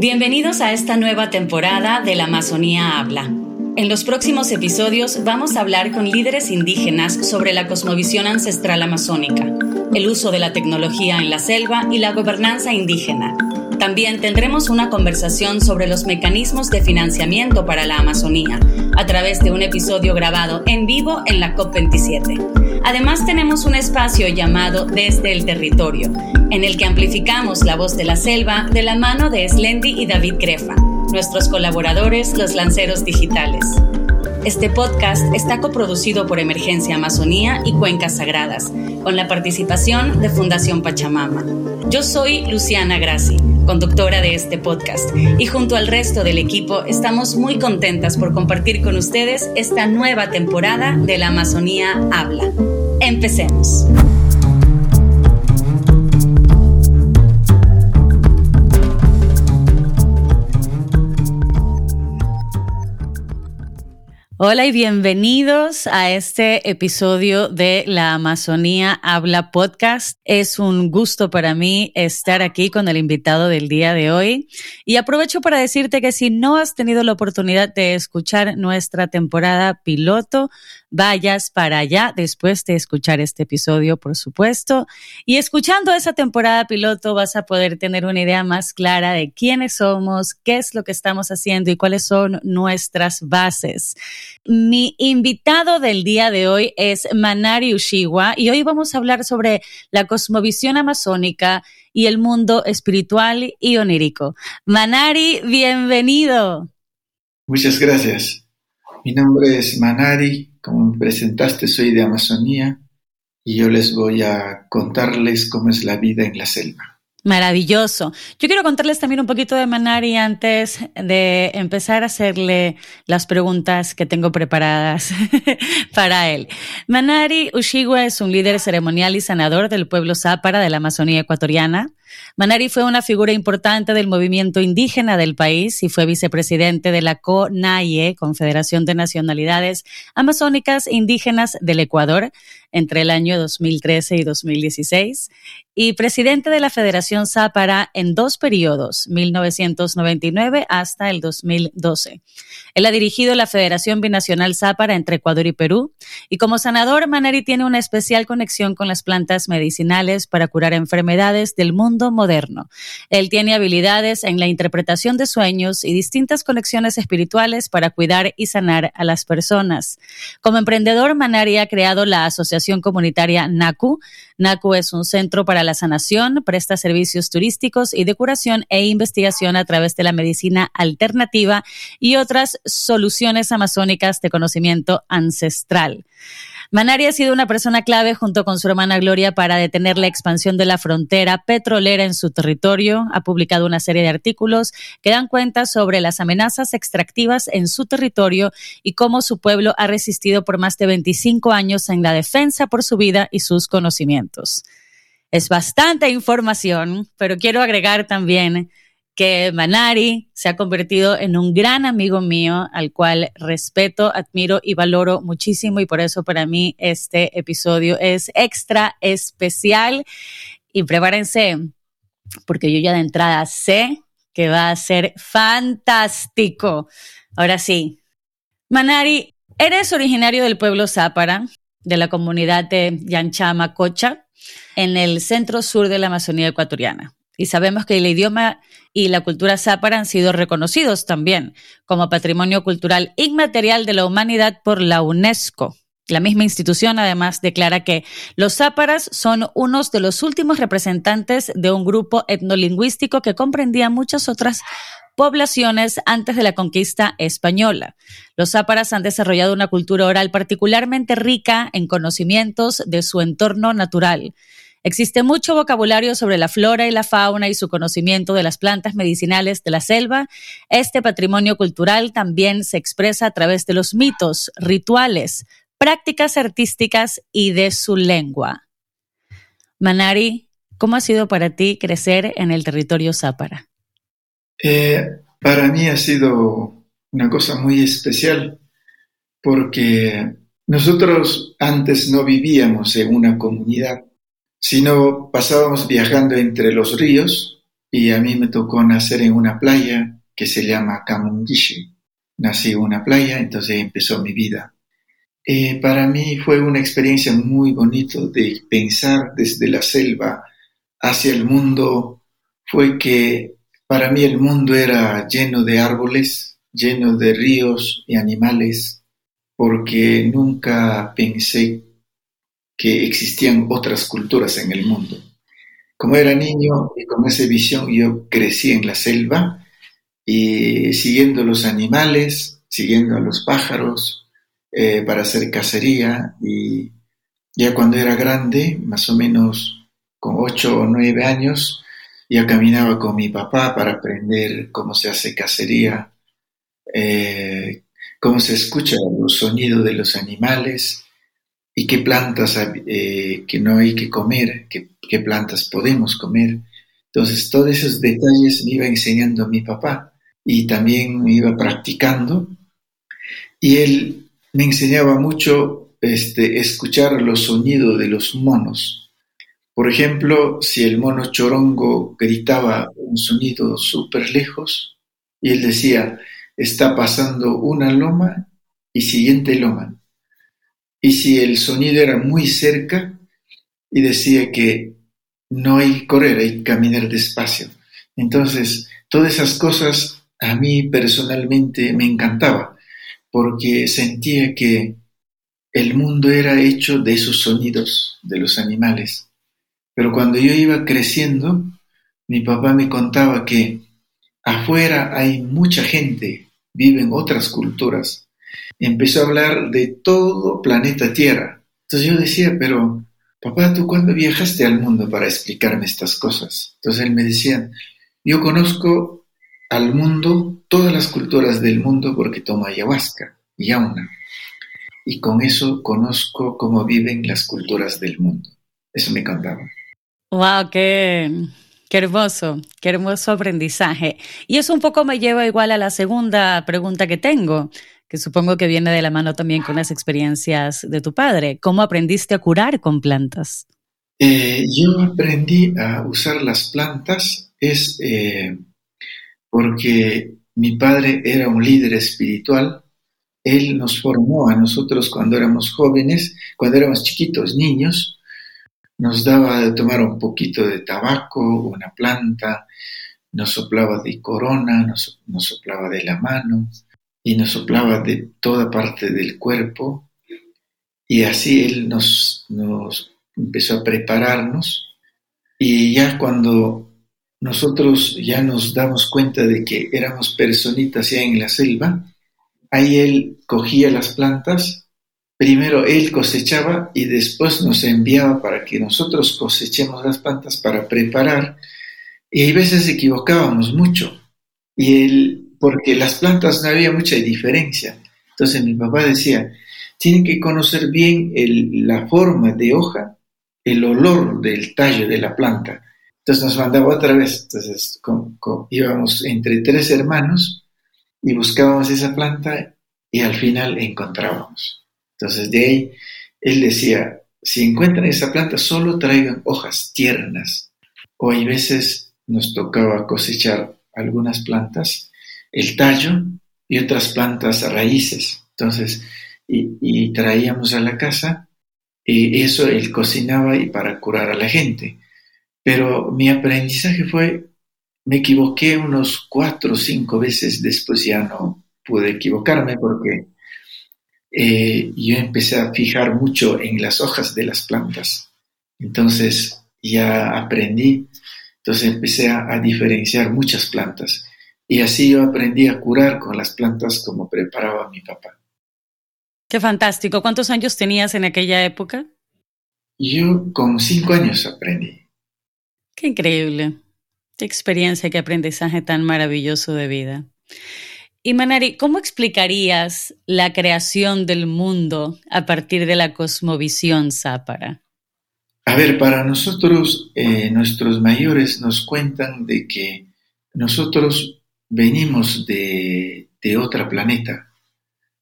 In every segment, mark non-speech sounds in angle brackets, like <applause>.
Bienvenidos a esta nueva temporada de La Amazonía Habla. En los próximos episodios vamos a hablar con líderes indígenas sobre la cosmovisión ancestral amazónica, el uso de la tecnología en la selva y la gobernanza indígena. También tendremos una conversación sobre los mecanismos de financiamiento para la Amazonía, a través de un episodio grabado en vivo en la COP27. Además tenemos un espacio llamado Desde el Territorio, en el que amplificamos la voz de la selva de la mano de Slendy y David Grefa, nuestros colaboradores, los lanceros digitales. Este podcast está coproducido por Emergencia Amazonía y Cuencas Sagradas, con la participación de Fundación Pachamama. Yo soy Luciana Grassi, conductora de este podcast, y junto al resto del equipo estamos muy contentas por compartir con ustedes esta nueva temporada de la Amazonía Habla. Empecemos. Hola y bienvenidos a este episodio de La Amazonía Habla Podcast. Es un gusto para mí estar aquí con el invitado del día de hoy y aprovecho para decirte que si no has tenido la oportunidad de escuchar nuestra temporada piloto, vayas para allá después de escuchar este episodio, por supuesto. Y escuchando esa temporada piloto vas a poder tener una idea más clara de quiénes somos, qué es lo que estamos haciendo y cuáles son nuestras bases. Mi invitado del día de hoy es Manari Ushiwa y hoy vamos a hablar sobre la cosmovisión amazónica y el mundo espiritual y onírico. Manari, bienvenido. Muchas gracias. Mi nombre es Manari, como me presentaste, soy de Amazonía y yo les voy a contarles cómo es la vida en la selva. Maravilloso. Yo quiero contarles también un poquito de Manari antes de empezar a hacerle las preguntas que tengo preparadas <laughs> para él. Manari Ushigua es un líder ceremonial y sanador del pueblo Zápara de la Amazonía ecuatoriana. Manari fue una figura importante del movimiento indígena del país y fue vicepresidente de la CONAIE, Confederación de Nacionalidades Amazónicas Indígenas del Ecuador, entre el año 2013 y 2016, y presidente de la Federación Zápara en dos periodos, 1999 hasta el 2012. Él ha dirigido la Federación Binacional Zápara entre Ecuador y Perú, y como sanador, Manari tiene una especial conexión con las plantas medicinales para curar enfermedades del mundo moderno. Él tiene habilidades en la interpretación de sueños y distintas conexiones espirituales para cuidar y sanar a las personas. Como emprendedor, Manari ha creado la asociación comunitaria NACU. NACU es un centro para la sanación, presta servicios turísticos y de curación e investigación a través de la medicina alternativa y otras soluciones amazónicas de conocimiento ancestral. Manari ha sido una persona clave junto con su hermana Gloria para detener la expansión de la frontera petrolera en su territorio. Ha publicado una serie de artículos que dan cuenta sobre las amenazas extractivas en su territorio y cómo su pueblo ha resistido por más de 25 años en la defensa por su vida y sus conocimientos. Es bastante información, pero quiero agregar también que Manari se ha convertido en un gran amigo mío al cual respeto, admiro y valoro muchísimo y por eso para mí este episodio es extra especial y prepárense porque yo ya de entrada sé que va a ser fantástico. Ahora sí, Manari, eres originario del pueblo Zápara, de la comunidad de Yanchama Cocha, en el centro sur de la Amazonía ecuatoriana. Y sabemos que el idioma y la cultura zápara han sido reconocidos también como patrimonio cultural inmaterial de la humanidad por la UNESCO. La misma institución además declara que los záparas son unos de los últimos representantes de un grupo etnolingüístico que comprendía muchas otras poblaciones antes de la conquista española. Los záparas han desarrollado una cultura oral particularmente rica en conocimientos de su entorno natural. Existe mucho vocabulario sobre la flora y la fauna y su conocimiento de las plantas medicinales de la selva. Este patrimonio cultural también se expresa a través de los mitos, rituales, prácticas artísticas y de su lengua. Manari, ¿cómo ha sido para ti crecer en el territorio zápara? Eh, para mí ha sido una cosa muy especial porque nosotros antes no vivíamos en una comunidad sino pasábamos viajando entre los ríos y a mí me tocó nacer en una playa que se llama Kamungishi. Nací en una playa, entonces empezó mi vida. Eh, para mí fue una experiencia muy bonita de pensar desde la selva hacia el mundo. Fue que para mí el mundo era lleno de árboles, lleno de ríos y animales, porque nunca pensé que existían otras culturas en el mundo. Como era niño y con esa visión yo crecí en la selva y siguiendo los animales, siguiendo a los pájaros eh, para hacer cacería y ya cuando era grande, más o menos con ocho o nueve años, ya caminaba con mi papá para aprender cómo se hace cacería, eh, cómo se escucha los sonidos de los animales, y qué plantas eh, que no hay que comer, qué, plantas podemos comer. Entonces, todos esos detalles me iba enseñando mi papá y también me iba practicando. Y él me enseñaba mucho este, escuchar los sonidos de los monos. Por ejemplo, si el mono chorongo gritaba un sonido súper lejos, y él decía, está pasando una loma y siguiente loma y si el sonido era muy cerca y decía que no hay correr, hay caminar despacio. Entonces, todas esas cosas a mí personalmente me encantaba porque sentía que el mundo era hecho de esos sonidos de los animales. Pero cuando yo iba creciendo, mi papá me contaba que afuera hay mucha gente, viven otras culturas, empezó a hablar de todo planeta Tierra. Entonces yo decía, pero papá, ¿tú cuándo viajaste al mundo para explicarme estas cosas? Entonces él me decía, yo conozco al mundo, todas las culturas del mundo porque tomo ayahuasca, yauna. Y con eso conozco cómo viven las culturas del mundo. Eso me contaba. ¡Wow! ¡Qué, qué hermoso! ¡Qué hermoso aprendizaje! Y eso un poco me lleva igual a la segunda pregunta que tengo que supongo que viene de la mano también con las experiencias de tu padre. ¿Cómo aprendiste a curar con plantas? Eh, yo aprendí a usar las plantas es eh, porque mi padre era un líder espiritual. Él nos formó a nosotros cuando éramos jóvenes, cuando éramos chiquitos, niños. Nos daba de tomar un poquito de tabaco, una planta, nos soplaba de corona, nos, nos soplaba de la mano y nos soplaba de toda parte del cuerpo. Y así Él nos, nos empezó a prepararnos. Y ya cuando nosotros ya nos damos cuenta de que éramos personitas ya en la selva, ahí Él cogía las plantas, primero Él cosechaba y después nos enviaba para que nosotros cosechemos las plantas para preparar. Y a veces equivocábamos mucho. Y Él porque las plantas no había mucha diferencia. Entonces mi papá decía, tienen que conocer bien la forma de hoja, el olor del tallo de la planta. Entonces nos mandaba otra vez. Entonces íbamos entre tres hermanos y buscábamos esa planta y al final encontrábamos. Entonces de ahí él decía, si encuentran esa planta, solo traigan hojas tiernas. O hay veces nos tocaba cosechar algunas plantas el tallo y otras plantas raíces. Entonces, y, traíamos a la casa y eso él cocinaba y para curar a la gente. Pero mi aprendizaje fue, me equivoqué unos cuatro o cinco veces, después ya no pude equivocarme porque eh, yo empecé a fijar mucho en las hojas de las plantas. Entonces ya aprendí, entonces empecé a diferenciar muchas plantas. Y así yo aprendí a curar con las plantas como preparaba mi papá. Qué fantástico. ¿Cuántos años tenías en aquella época? Yo con cinco años aprendí. Qué increíble. Qué experiencia, qué aprendizaje tan maravilloso de vida. Y Manari, ¿cómo explicarías la creación del mundo a partir de la cosmovisión zápara? A ver, para nosotros, eh, nuestros mayores nos cuentan de que nosotros venimos de, de otro planeta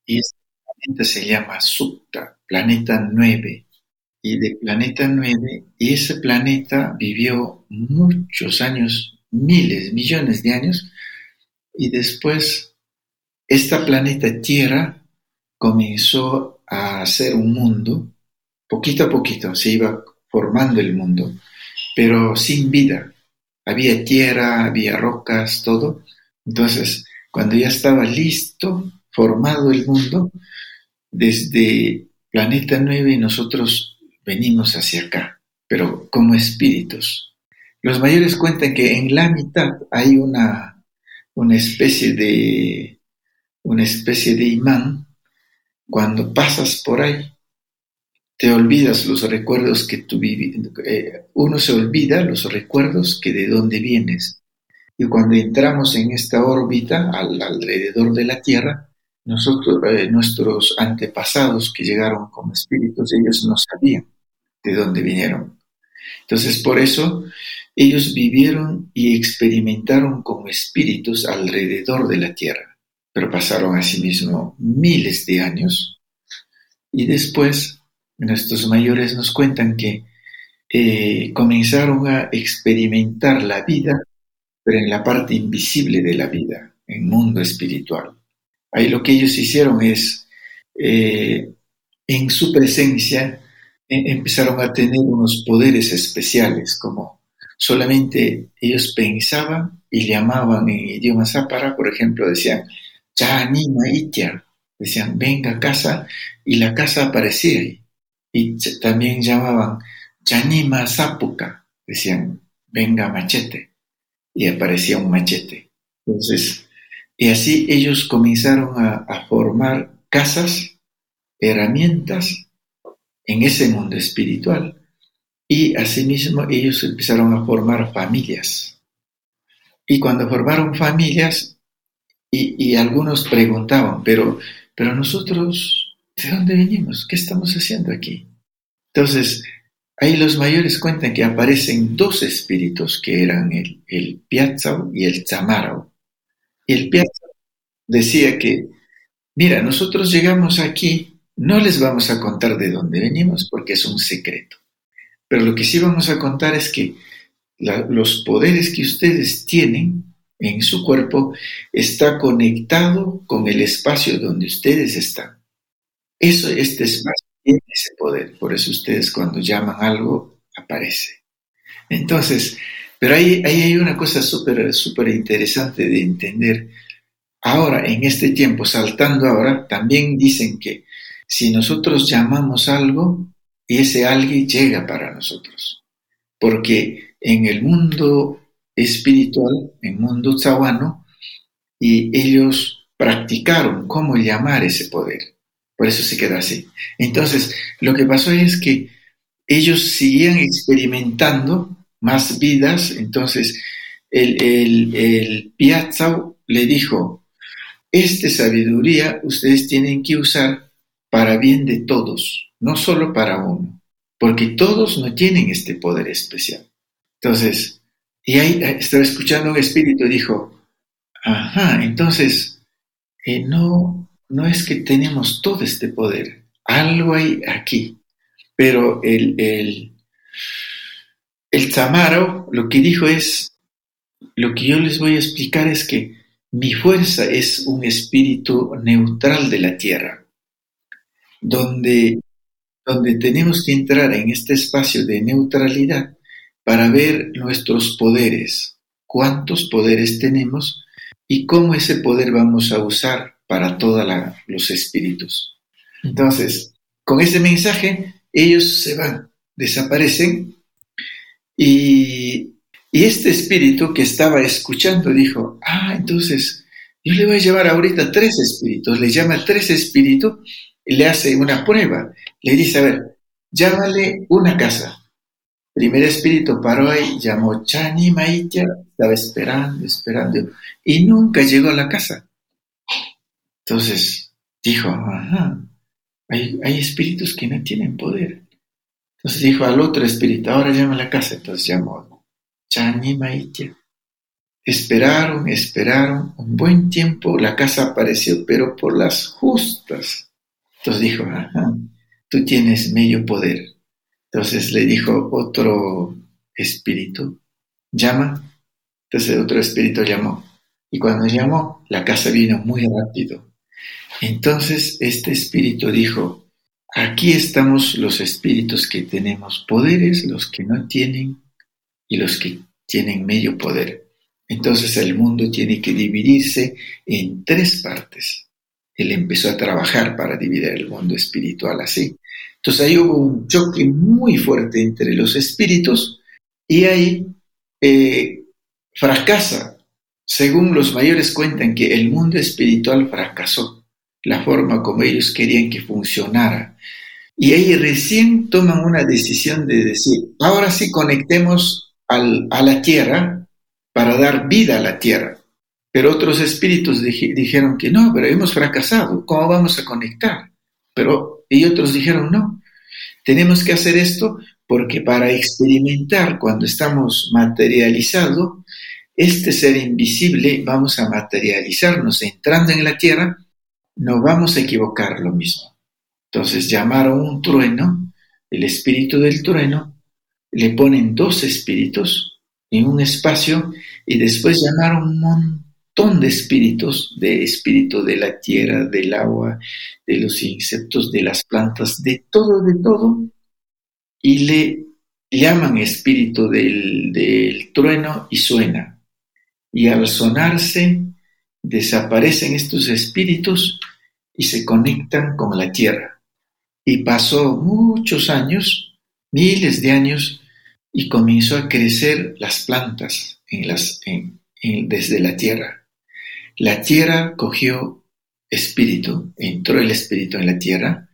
y este planeta se llama Sukta, planeta 9. y de planeta 9, y ese planeta vivió muchos años, miles, millones de años, y después esta planeta Tierra comenzó a ser un mundo, poquito a poquito se iba formando el mundo, pero sin vida. Había tierra, había rocas, todo. Entonces, cuando ya estaba listo, formado el mundo, desde Planeta 9 nosotros venimos hacia acá, pero como espíritus. Los mayores cuentan que en la mitad hay una, una especie de una especie de imán. Cuando pasas por ahí, te olvidas los recuerdos que tú. Eh, uno se olvida los recuerdos que de dónde vienes. Y cuando entramos en esta órbita alrededor de la Tierra, nosotros, eh, nuestros antepasados que llegaron como espíritus, ellos no sabían de dónde vinieron. Entonces, por eso, ellos vivieron y experimentaron como espíritus alrededor de la tierra, pero pasaron asimismo miles de años y después nuestros mayores nos cuentan que eh, comenzaron a experimentar la vida, pero en la parte invisible de la vida, en mundo espiritual. Ahí lo que ellos hicieron es, eh, en su presencia, e, empezaron a tener unos poderes especiales, como solamente ellos pensaban y llamaban en idioma zápara, por ejemplo, decían, Chanima Itya, decían, venga casa, y la casa aparecía ahí. Y también llamaban Chanima Zapuca, decían, venga machete, y aparecía un machete. Entonces, y así ellos comenzaron a, formar casas, herramientas en ese mundo espiritual. Y asimismo ellos empezaron a formar familias. Y cuando formaron familias, y, algunos preguntaban, pero, pero nosotros, ¿de dónde venimos? ¿Qué estamos haciendo aquí? Entonces, ahí los mayores cuentan que aparecen dos espíritus que eran el, Piazzao y el Chamaro. Y el Piazza decía que, mira, nosotros llegamos aquí, no les vamos a contar de dónde venimos porque es un secreto. Pero lo que sí vamos a contar es que los poderes que ustedes tienen en su cuerpo está conectado con el espacio donde ustedes están. Eso, este espacio ese poder. Por eso ustedes cuando llaman algo, aparece. Entonces, pero ahí, hay una cosa súper súper interesante de entender. Ahora, en este tiempo, saltando ahora, también dicen que si nosotros llamamos algo, ese alguien llega para nosotros. Porque en el mundo espiritual, en el mundo tzahuano, y ellos practicaron cómo llamar ese poder. Por eso se queda así. Entonces, lo que pasó es que ellos seguían experimentando más vidas. Entonces, el, el, el le dijo, esta sabiduría ustedes tienen que usar para bien de todos, no solo para uno, porque todos no tienen este poder especial. Entonces, y ahí eh, estaba escuchando un espíritu y dijo, ajá, entonces, eh, no, no es que tenemos todo este poder, algo hay aquí, pero el, el el Tamaro lo que dijo es, lo que yo les voy a explicar es que mi fuerza es un espíritu neutral de la tierra, donde, donde tenemos que entrar en este espacio de neutralidad para ver nuestros poderes, cuántos poderes tenemos y cómo ese poder vamos a usar para todos los espíritus. Entonces, con ese mensaje, ellos se van, desaparecen y, este espíritu que estaba escuchando dijo, ah, entonces yo le voy a llevar ahorita tres espíritus, le llama tres espíritus y le hace una prueba. Le dice, a ver, llámale una casa. Primer espíritu paró ahí, llamó Chani Maitya, estaba esperando, esperando, y nunca llegó a la casa. Entonces dijo, ajá, hay, espíritus que no tienen poder. Entonces dijo al otro espíritu, ahora llama a la casa. Entonces llamó Chani Maitia. Esperaron, esperaron un buen tiempo, la casa apareció, pero por las justas. Entonces dijo, ajá, tú tienes medio poder. Entonces le dijo otro espíritu, llama. Entonces otro espíritu llamó. Y cuando llamó, la casa vino muy rápido. Entonces este espíritu dijo, aquí estamos los espíritus que tenemos poderes, los que no tienen y los que tienen medio poder. Entonces el mundo tiene que dividirse en tres partes. Él empezó a trabajar para dividir el mundo espiritual así. Entonces ahí hubo un choque muy fuerte entre los espíritus y ahí eh, fracasa. Según los mayores cuentan que el mundo espiritual fracasó, la forma como ellos querían que funcionara. Y ahí recién toman una decisión de decir, ahora sí conectemos a la tierra para dar vida a la tierra. Pero otros espíritus dijeron que no, pero hemos fracasado, ¿cómo vamos a conectar? Pero y otros dijeron, no, tenemos que hacer esto porque para experimentar cuando estamos materializados, este ser invisible vamos a materializarnos entrando en la tierra, no vamos a equivocar lo mismo. Entonces llamaron un trueno, el espíritu del trueno, le ponen dos espíritus en un espacio y después llamaron un montón de espíritus, de espíritu de la tierra, del agua, de los insectos, de las plantas, de todo, de todo, y le llaman espíritu del, del trueno y suena. Y al sonarse, desaparecen estos espíritus y se conectan con la tierra. Y pasó muchos años, miles de años, y comenzó a crecer las plantas en las, desde la tierra. La tierra cogió espíritu, entró el espíritu en la tierra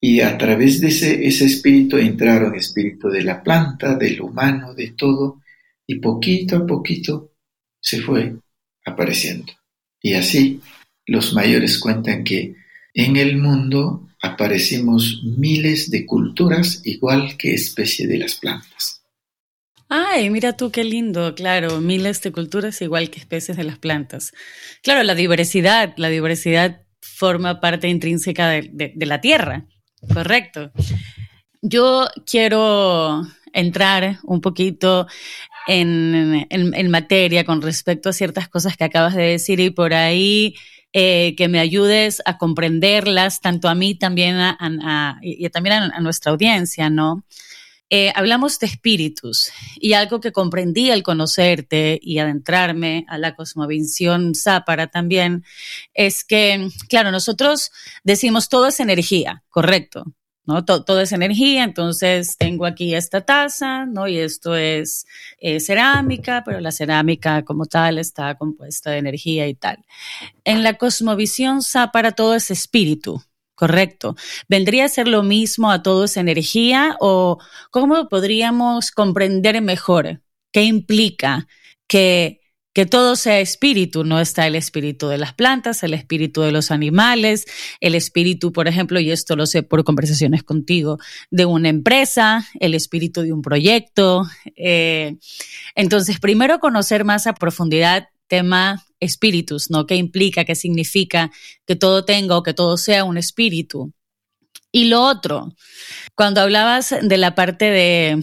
y a través de ese, ese espíritu entraron espíritu de la planta, del humano, de todo y poquito a poquito se fue apareciendo. Y así los mayores cuentan que en el mundo aparecimos miles de culturas igual que especie de las plantas. Ay, mira tú qué lindo, claro, miles de culturas igual que especies de las plantas. Claro, la diversidad, la diversidad forma parte intrínseca de, la tierra, correcto. Yo quiero entrar un poquito en, materia con respecto a ciertas cosas que acabas de decir y por ahí eh, que me ayudes a comprenderlas, tanto a mí también y también a, nuestra audiencia, ¿no? Eh, hablamos de espíritus y algo que comprendí al conocerte y adentrarme a la cosmovisión zápara también es que, claro, nosotros decimos todo es energía, correcto, ¿no? Todo, es energía, entonces tengo aquí esta taza, ¿no? Y esto es eh, cerámica, pero la cerámica como tal está compuesta de energía y tal. En la cosmovisión zápara todo es espíritu, Correcto. ¿Vendría a ser lo mismo a todo esa energía o cómo podríamos comprender mejor qué implica que, que todo sea espíritu? No está el espíritu de las plantas, el espíritu de los animales, el espíritu, por ejemplo, y esto lo sé por conversaciones contigo, de una empresa, el espíritu de un proyecto. Eh, entonces, primero conocer más a profundidad tema espíritus, ¿no? ¿Qué implica, qué significa que todo tenga o que todo sea un espíritu? Y lo otro, cuando hablabas de la parte de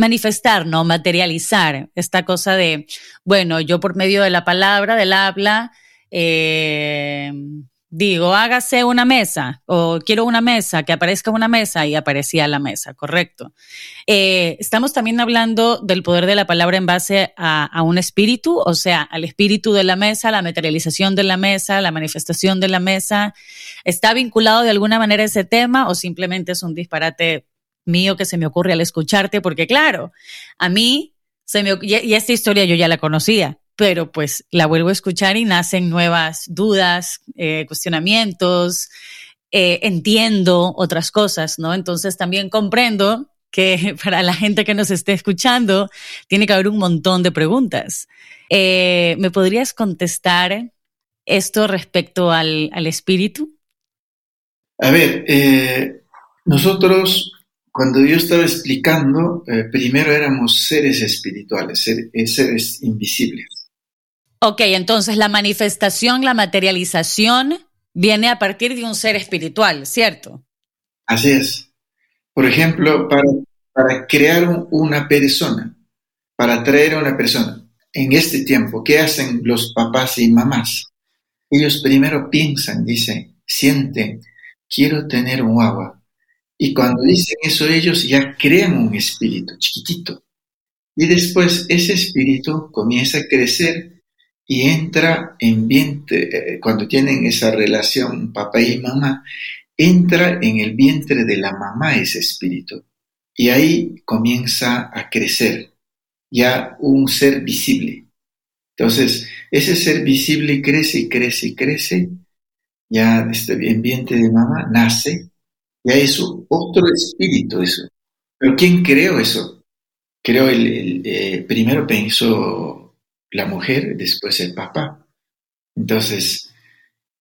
manifestar, ¿no? Materializar, esta cosa de, bueno, yo por medio de la palabra, del habla, eh, digo, hágase una mesa o quiero una mesa, que aparezca una mesa y aparecía la mesa, correcto. Eh, estamos también hablando del poder de la palabra en base a, un espíritu, o sea, al espíritu de la mesa, la materialización de la mesa, la manifestación de la mesa. ¿Está vinculado de alguna manera ese tema o simplemente es un disparate mío que se me ocurre al escucharte? Porque claro, a mí se me, y esta historia yo ya la conocía, pero pues la vuelvo a escuchar y nacen nuevas dudas, eh, cuestionamientos, eh, entiendo otras cosas, ¿no? Entonces también comprendo que <laughs> para la gente que nos esté escuchando tiene que haber un montón de preguntas. Eh, ¿Me podrías contestar esto respecto al, espíritu? A ver, nosotros cuando yo estaba explicando, primero éramos seres espirituales, seres invisibles. Ok, entonces la manifestación, la materialización viene a partir de un ser espiritual, ¿cierto? Así es. Por ejemplo, para, para crear una persona, para traer a una persona. En este tiempo, ¿qué hacen los papás y mamás? Ellos primero piensan, dicen, sienten, quiero tener un agua. Y cuando dicen eso ellos ya crean un espíritu chiquitito. Y después ese espíritu comienza a crecer y entra en vientre, eh, cuando tienen esa relación papá y mamá, entra en el vientre de la mamá ese espíritu. Y ahí comienza a crecer ya un ser visible. Entonces, ese ser visible crece y crece y crece, ya este ambiente de mamá nace, ya es otro espíritu eso. Pero ¿quién creó eso? Creo el, eh, primero pensó la mujer, después el papá. Entonces,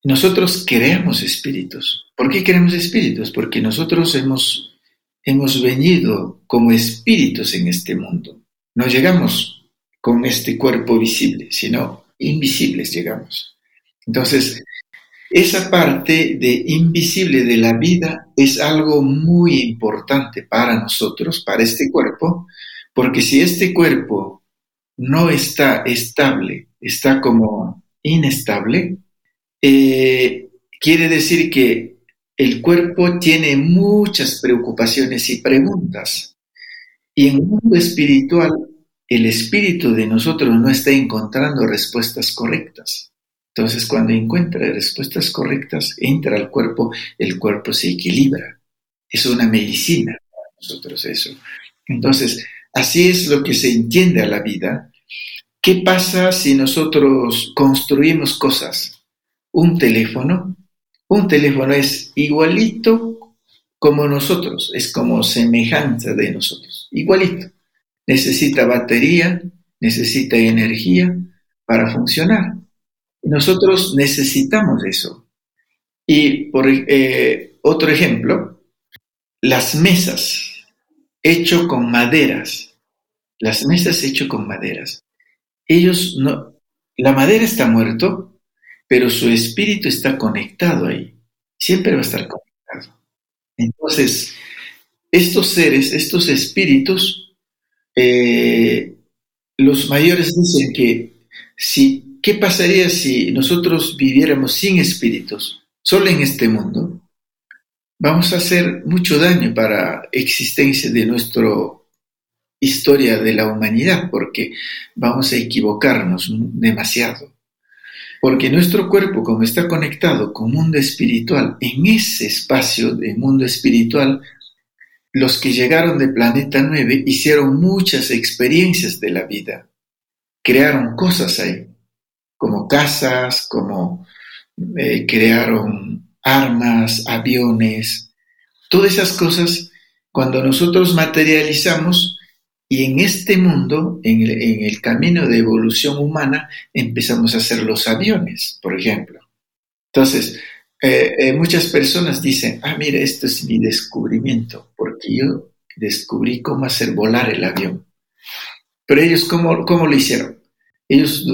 nosotros creamos espíritus. ¿Por qué queremos espíritus? Porque nosotros hemos, hemos venido como espíritus en este mundo. No llegamos con este cuerpo visible, sino invisibles llegamos. Entonces, esa parte de invisible de la vida es algo muy importante para nosotros, para este cuerpo, porque si este cuerpo no está estable, está como inestable, eh, quiere decir que el cuerpo tiene muchas preocupaciones y preguntas. Y en el mundo espiritual, el espíritu de nosotros no está encontrando respuestas correctas. Entonces, cuando encuentra respuestas correctas, entra al cuerpo, el cuerpo se equilibra. Es una medicina para nosotros eso. Entonces, así es lo que se entiende a la vida. ¿Qué pasa si nosotros construimos cosas? Un teléfono. Un teléfono es igualito como nosotros, es como semejanza de nosotros, igualito. Necesita batería, necesita energía para funcionar. Nosotros necesitamos eso. Y por eh, otro ejemplo, las mesas hecho con maderas, las mesas hecho con maderas. Ellos no, la madera está muerto, pero su espíritu está conectado ahí. Siempre va a estar conectado. Entonces, estos seres, estos espíritus, eh, los mayores dicen que si, ¿qué pasaría si nosotros viviéramos sin espíritus, solo en este mundo? Vamos a hacer mucho daño para existencia de nuestra historia de la humanidad, porque vamos a equivocarnos demasiado. Porque nuestro cuerpo, como está conectado con mundo espiritual, en ese espacio de mundo espiritual, los que llegaron de Planeta 9 hicieron muchas experiencias de la vida. Crearon cosas ahí, como casas, como eh, crearon armas, aviones, todas esas cosas, cuando nosotros materializamos, y en este mundo, en el, camino de evolución humana, empezamos a hacer los aviones, por ejemplo. Entonces, eh, eh, muchas personas dicen, ah, mira, esto es mi descubrimiento, porque yo descubrí cómo hacer volar el avión. Pero ellos, ¿cómo, cómo lo hicieron? Ellos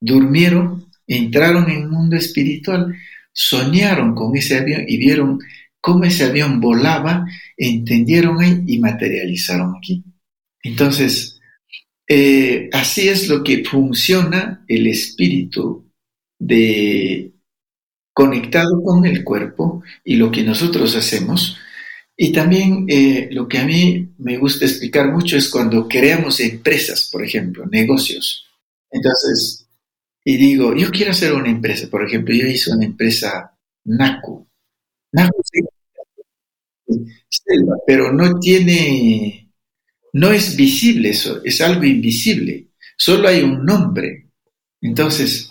durmieron, entraron en el mundo espiritual, soñaron con ese avión y vieron cómo ese avión volaba, entendieron ahí y materializaron aquí. Entonces, eh, así es lo que funciona el espíritu de conectado con el cuerpo y lo que nosotros hacemos. Y también eh, lo que a mí me gusta explicar mucho es cuando creamos empresas, por ejemplo, negocios. Entonces, y digo, yo quiero hacer una empresa, por ejemplo, yo hice una empresa NACU. NACU selva, pero no tiene no es visible eso, es algo invisible. Solo hay un nombre. Entonces,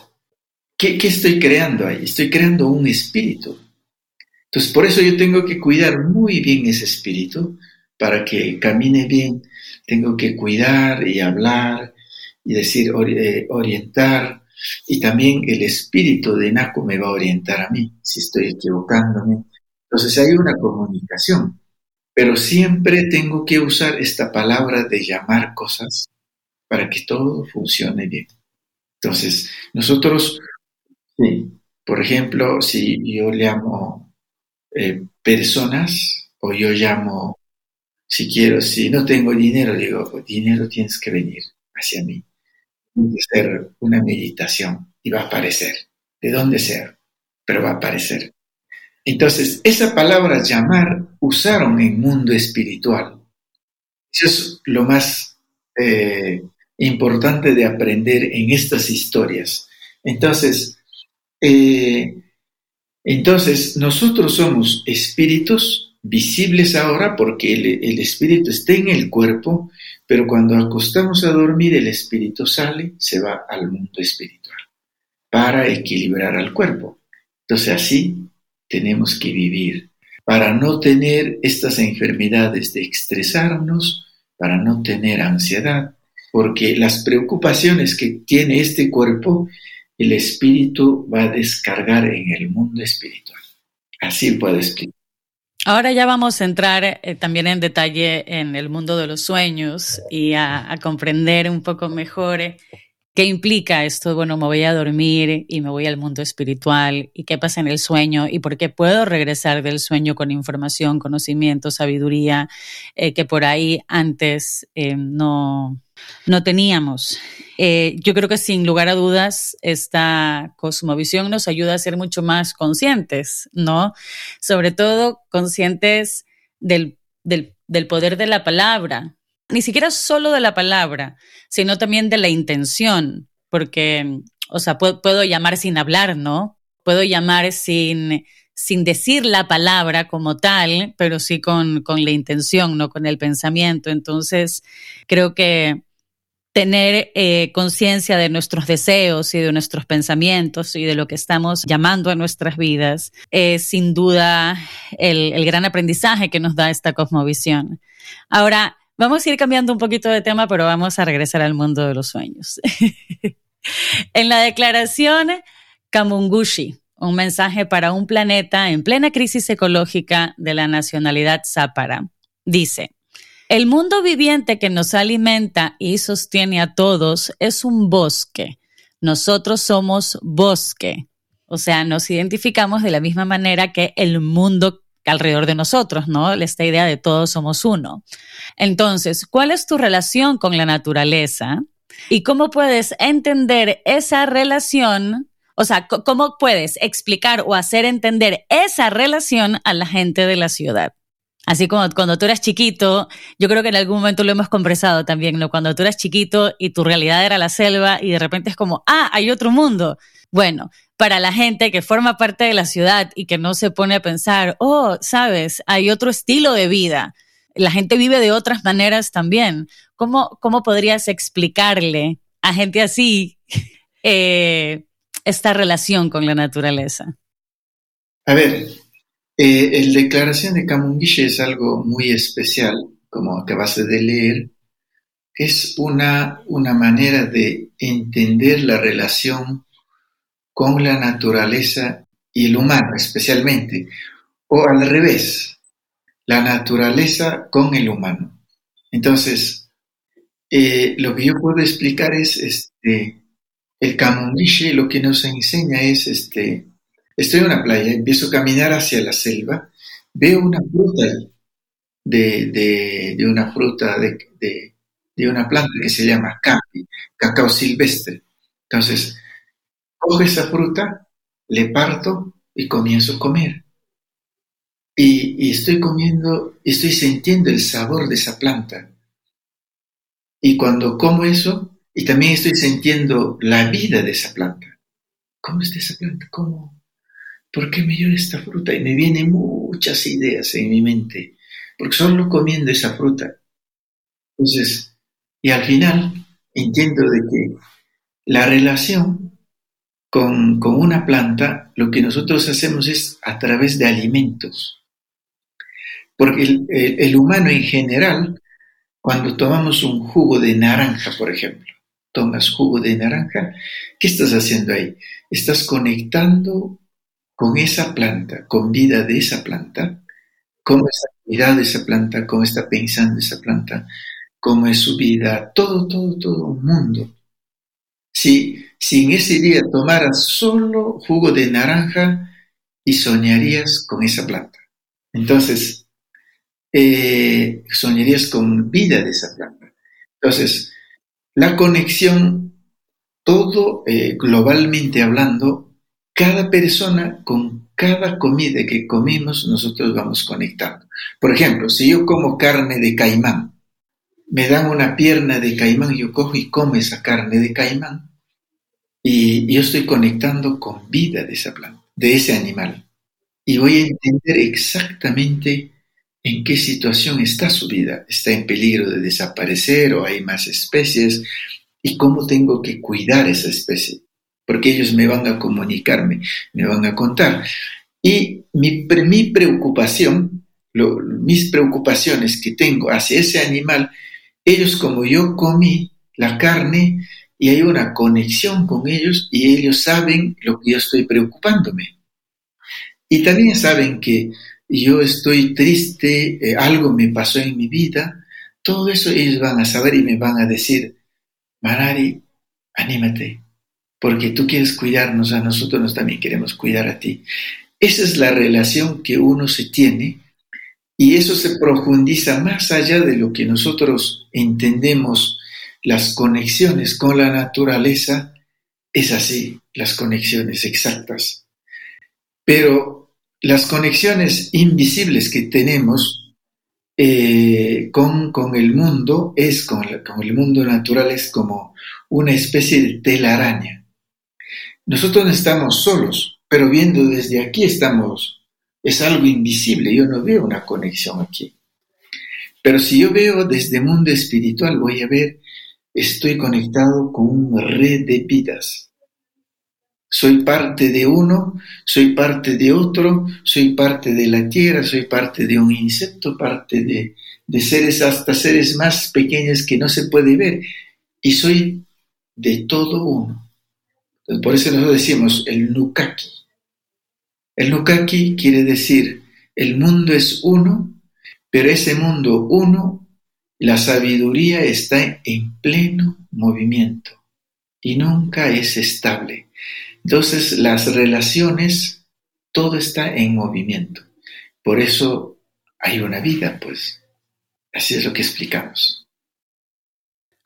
¿qué, estoy creando ahí? Estoy creando un espíritu. Entonces, por eso yo tengo que cuidar muy bien ese espíritu para que camine bien. Tengo que cuidar y hablar y decir, eh, orientar. Y también el espíritu de Naco me va a orientar a mí si estoy equivocándome. Entonces hay una comunicación pero siempre tengo que usar esta palabra de llamar cosas para que todo funcione bien. Entonces, nosotros, por ejemplo, si yo llamo eh, personas o yo llamo Si quiero, si no tengo dinero, digo, dinero tienes que venir hacia mí. Que ser una meditación y va a aparecer. ¿De dónde ser? Pero va a aparecer. Entonces, esa palabra llamar usaron en mundo espiritual. Eso es lo más eh, importante de aprender en estas historias. Entonces, eh, entonces nosotros somos espíritus visibles ahora porque el, espíritu está en el cuerpo, pero cuando acostamos a dormir el espíritu sale, se va al mundo espiritual para equilibrar al cuerpo. Entonces así tenemos que vivir para no tener estas enfermedades de estresarnos, para no tener ansiedad, porque las preocupaciones que tiene este cuerpo, el espíritu va a descargar en el mundo espiritual. Así puedo explicar. Ahora ya vamos a entrar eh, también en detalle en el mundo de los sueños y a, comprender un poco mejor eh, qué implica esto. Bueno, me voy a dormir y me voy al mundo espiritual y qué pasa en el sueño y por qué puedo regresar del sueño con información, conocimiento, sabiduría eh, que por ahí antes no, no teníamos. Eh, yo creo que sin lugar a dudas esta cosmovisión nos ayuda a ser mucho más conscientes, ¿no? Sobre todo conscientes del, poder de la palabra, ni siquiera solo de la palabra, sino también de la intención, porque, o sea, puedo, llamar sin hablar, ¿no? Puedo llamar sin, sin decir la palabra como tal, pero sí con, con la intención, ¿no? Con el pensamiento. Entonces, creo que tener eh, conciencia de nuestros deseos y de nuestros pensamientos y de lo que estamos llamando a nuestras vidas es sin duda el, gran aprendizaje que nos da esta cosmovisión. Ahora, vamos a ir cambiando un poquito de tema, pero vamos a regresar al mundo de los sueños. <laughs> en la declaración Kamungushi, un mensaje para un planeta en plena crisis ecológica de la nacionalidad zápara, dice, el mundo viviente que nos alimenta y sostiene a todos es un bosque. Nosotros somos bosque. O sea, nos identificamos de la misma manera que el mundo alrededor de nosotros, ¿no? Esta idea de todos somos uno. Entonces, ¿cuál es tu relación con la naturaleza? ¿Y cómo puedes entender esa relación? O sea, ¿cómo puedes explicar o hacer entender esa relación a la gente de la ciudad? Así como cuando tú eras chiquito, yo creo que en algún momento lo hemos conversado también, ¿no? Cuando tú eras chiquito y tu realidad era la selva y de repente es como, ah, hay otro mundo. Bueno, para la gente que forma parte de la ciudad y que no se pone a pensar, oh, sabes, hay otro estilo de vida. La gente vive de otras maneras también. ¿Cómo, cómo podrías explicarle a gente así <laughs> eh, esta relación con la naturaleza? A ver, eh, el Declaración de Kamungishi es algo muy especial, como acabas de leer. Es una, una manera de entender la relación con la naturaleza y el humano especialmente, o al revés, la naturaleza con el humano. Entonces, eh, lo que yo puedo explicar es, este, el Kamungishi lo que nos enseña es este, Estoy en una playa, empiezo a caminar hacia la selva, veo una fruta de, una fruta de, una planta que se llama capi, cacao silvestre. Entonces, cojo esa fruta, le parto y comienzo a comer. Y, y, estoy comiendo, estoy sintiendo el sabor de esa planta. Y cuando como eso, y también estoy sintiendo la vida de esa planta. ¿Cómo está esa planta? ¿Cómo, ¿por qué me dio esta fruta? Y me vienen muchas ideas en mi mente, porque solo comiendo esa fruta. Entonces, y al final entiendo de que la relación con, una planta, lo que nosotros hacemos es a través de alimentos. Porque el, el humano en general, cuando tomamos un jugo de naranja, por ejemplo, tomas jugo de naranja, ¿qué estás haciendo ahí? Estás conectando con esa planta, con vida de esa planta, cómo es la actividad de esa planta, cómo está pensando esa planta, cómo es su vida, todo, todo, todo un mundo. Si, si en ese día tomaras solo jugo de naranja y soñarías con esa planta. Entonces, eh, soñarías con vida de esa planta. Entonces, la conexión, todo eh, globalmente hablando, cada persona con cada comida que comimos, nosotros vamos conectando. Por ejemplo, si yo como carne de caimán, me dan una pierna de caimán, yo cojo y como esa carne de caimán, y yo estoy conectando con vida de esa planta, de ese animal. Y voy a entender exactamente en qué situación está su vida. ¿Está en peligro de desaparecer o hay más especies? ¿Y cómo tengo que cuidar esa especie? Porque ellos me van a comunicarme, me van a contar. Y mi, mi preocupación, mis preocupaciones que tengo hacia ese animal, ellos como yo comí la carne y hay una conexión con ellos y ellos saben lo que yo estoy preocupándome. Y también saben que yo estoy triste, eh, algo me pasó en mi vida, todo eso ellos van a saber y me van a decir, Marari, anímate, porque tú quieres cuidarnos a nosotros, nosotros también queremos cuidar a ti. Esa es la relación que uno se tiene y eso se profundiza más allá de lo que nosotros entendemos, las conexiones con la naturaleza, es así, las conexiones exactas. Pero las conexiones invisibles que tenemos eh, con, el mundo es con, con, el mundo natural es como una especie de telaraña. Nosotros no estamos solos, pero viendo desde aquí estamos, es algo invisible, yo no veo una conexión aquí. Pero si yo veo desde el mundo espiritual, voy a ver, estoy conectado con una red de vidas soy parte de uno, soy parte de otro, soy parte de la tierra, soy parte de un insecto, parte de, seres hasta seres más pequeños que no se puede ver. Y soy de todo uno. Por eso nosotros decimos el Nukaki. El Nukaki quiere decir el mundo es uno, pero ese mundo uno, la sabiduría está en pleno movimiento y nunca es estable. Entonces, las relaciones, todo está en movimiento. Por eso hay una vida, pues. Así es lo que explicamos.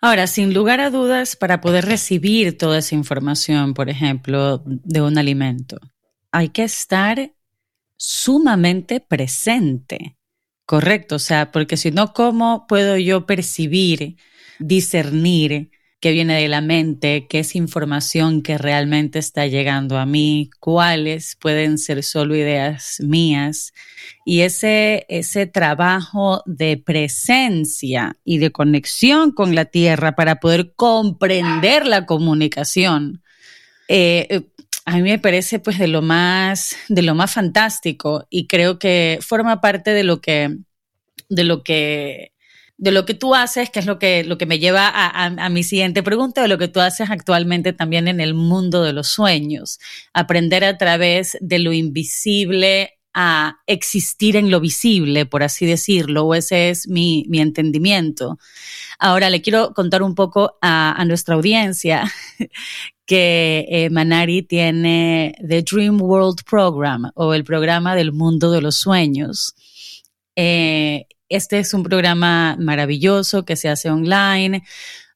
Ahora, sin lugar a dudas, para poder recibir toda esa información, por ejemplo, de un alimento, hay que estar sumamente presente, ¿correcto? O sea, porque si no, ¿cómo puedo yo percibir, discernir qué viene de la mente, qué es información que realmente está llegando a mí, cuáles pueden ser solo ideas mías. Y ese, ese trabajo de presencia y de conexión con la tierra para poder comprender la comunicación. Eh, eh, a mí me parece pues de lo más de lo más fantástico y creo que forma parte de lo que de lo que de lo que tú haces, que es lo que, lo que me lleva a, mi siguiente pregunta, de lo que tú haces actualmente también en el mundo de los sueños. Aprender a través de lo invisible a existir en lo visible, por así decirlo, o ese es mi, entendimiento. Ahora le quiero contar un poco a, nuestra audiencia <laughs> que eh, Manari tiene The Dream World Program o el programa del mundo de los sueños. Eh, este es un programa maravilloso que se hace online,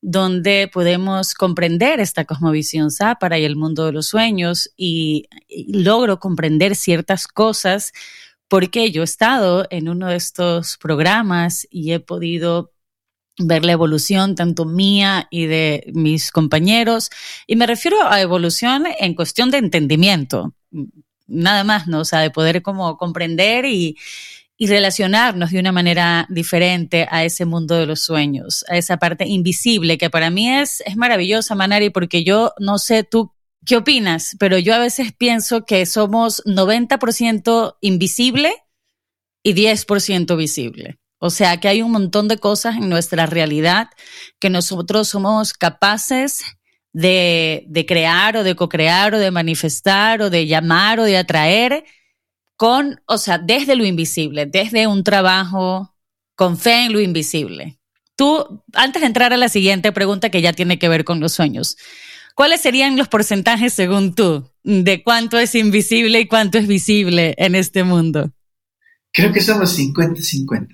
donde podemos comprender esta cosmovisión zápara y el mundo de los sueños y, logro comprender ciertas cosas porque yo he estado en uno de estos programas y he podido ver la evolución tanto mía y de mis compañeros. Y me refiero a evolución en cuestión de entendimiento, nada más, ¿no? O sea, de poder como comprender y, y relacionarnos de una manera diferente a ese mundo de los sueños, a esa parte invisible que para mí es, es maravillosa, Manari, porque yo no sé tú qué opinas, pero yo a veces pienso que somos 90% invisible y 10% visible. O sea, que hay un montón de cosas en nuestra realidad que nosotros somos capaces de, de crear o de co-crear o de manifestar o de llamar o de atraer con, o sea, desde lo invisible, desde un trabajo con fe en lo invisible. Tú, antes de entrar a la siguiente pregunta que ya tiene que ver con los sueños, ¿cuáles serían los porcentajes según tú de cuánto es invisible y cuánto es visible en este mundo? Creo que somos 50-50.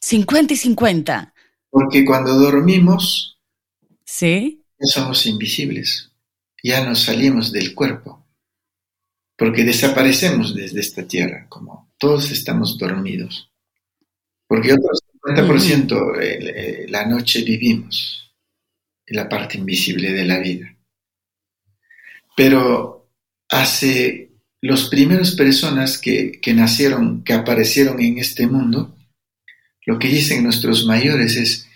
50 y 50. Porque cuando dormimos, ¿Sí? ya somos invisibles, ya nos salimos del cuerpo, porque desaparecemos desde esta tierra, como todos estamos dormidos. Porque otro 50% eh, eh, la noche vivimos, en la parte invisible de la vida. Pero hace los primeros personas que, que nacieron, que aparecieron en este mundo, lo que dicen nuestros mayores es,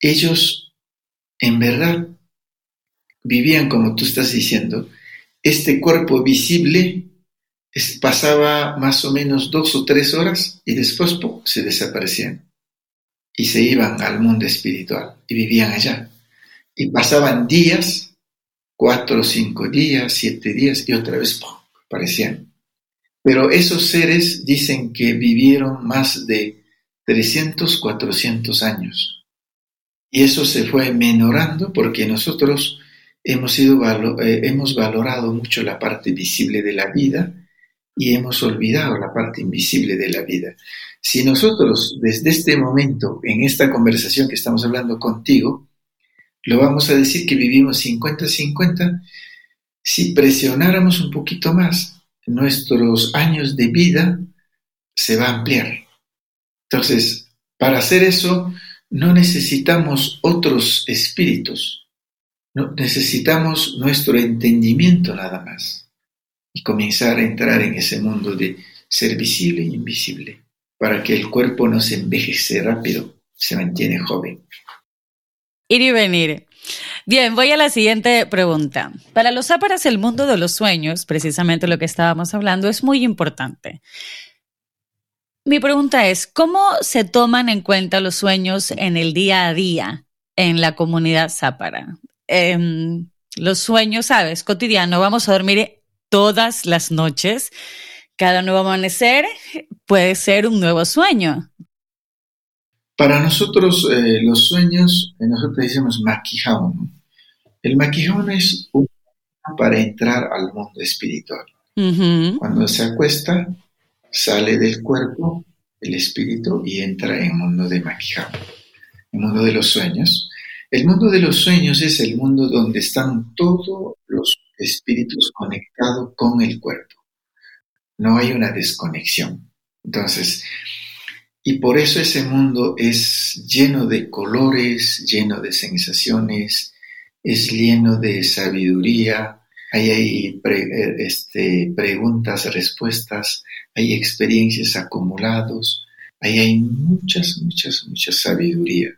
ellos en verdad vivían como tú estás diciendo, este cuerpo visible pasaba más o menos dos o tres horas y después se desaparecían y se iban al mundo espiritual y vivían allá. Y pasaban días, cuatro o cinco días, siete días y otra vez ¡pum! aparecían. Pero esos seres dicen que vivieron más de 300, 400 años. Y eso se fue menorando porque nosotros eh, hemos valorado mucho la parte visible de la vida y hemos olvidado la parte invisible de la vida. Si nosotros desde este momento, en esta conversación que estamos hablando contigo, lo vamos a decir que vivimos 50-50, si presionáramos un poquito más, nuestros años de vida se va a ampliar. Entonces, para hacer eso, no necesitamos otros espíritus, necesitamos nuestro entendimiento nada más y comenzar a entrar en ese mundo de ser visible e invisible, para que el cuerpo no se envejece rápido, se mantiene joven. Ir y venir. Bien, voy a la siguiente pregunta. Para los áparas, el mundo de los sueños, precisamente lo que estábamos hablando, es muy importante. Mi pregunta es, ¿cómo se toman en cuenta los sueños en el día a día en la comunidad zápara? Em, los sueños, sabes, cotidiano, vamos a dormir todas las noches. Cada nuevo amanecer puede ser un nuevo sueño. Para nosotros, eh, los sueños, nosotros decimos maquijaón. El maquijaón es un para entrar al mundo espiritual. Cuando se acuesta, sale del cuerpo el espíritu y entra en el mundo de Maquijao, el mundo de los sueños. El mundo de los sueños es el mundo donde están todos los espíritus conectados con el cuerpo. No hay una desconexión. Entonces, y por eso ese mundo es lleno de colores, lleno de sensaciones, es lleno de sabiduría, ahí hay este, preguntas, respuestas, hay experiencias acumulados, ahí hay muchas, muchas, mucha sabiduría.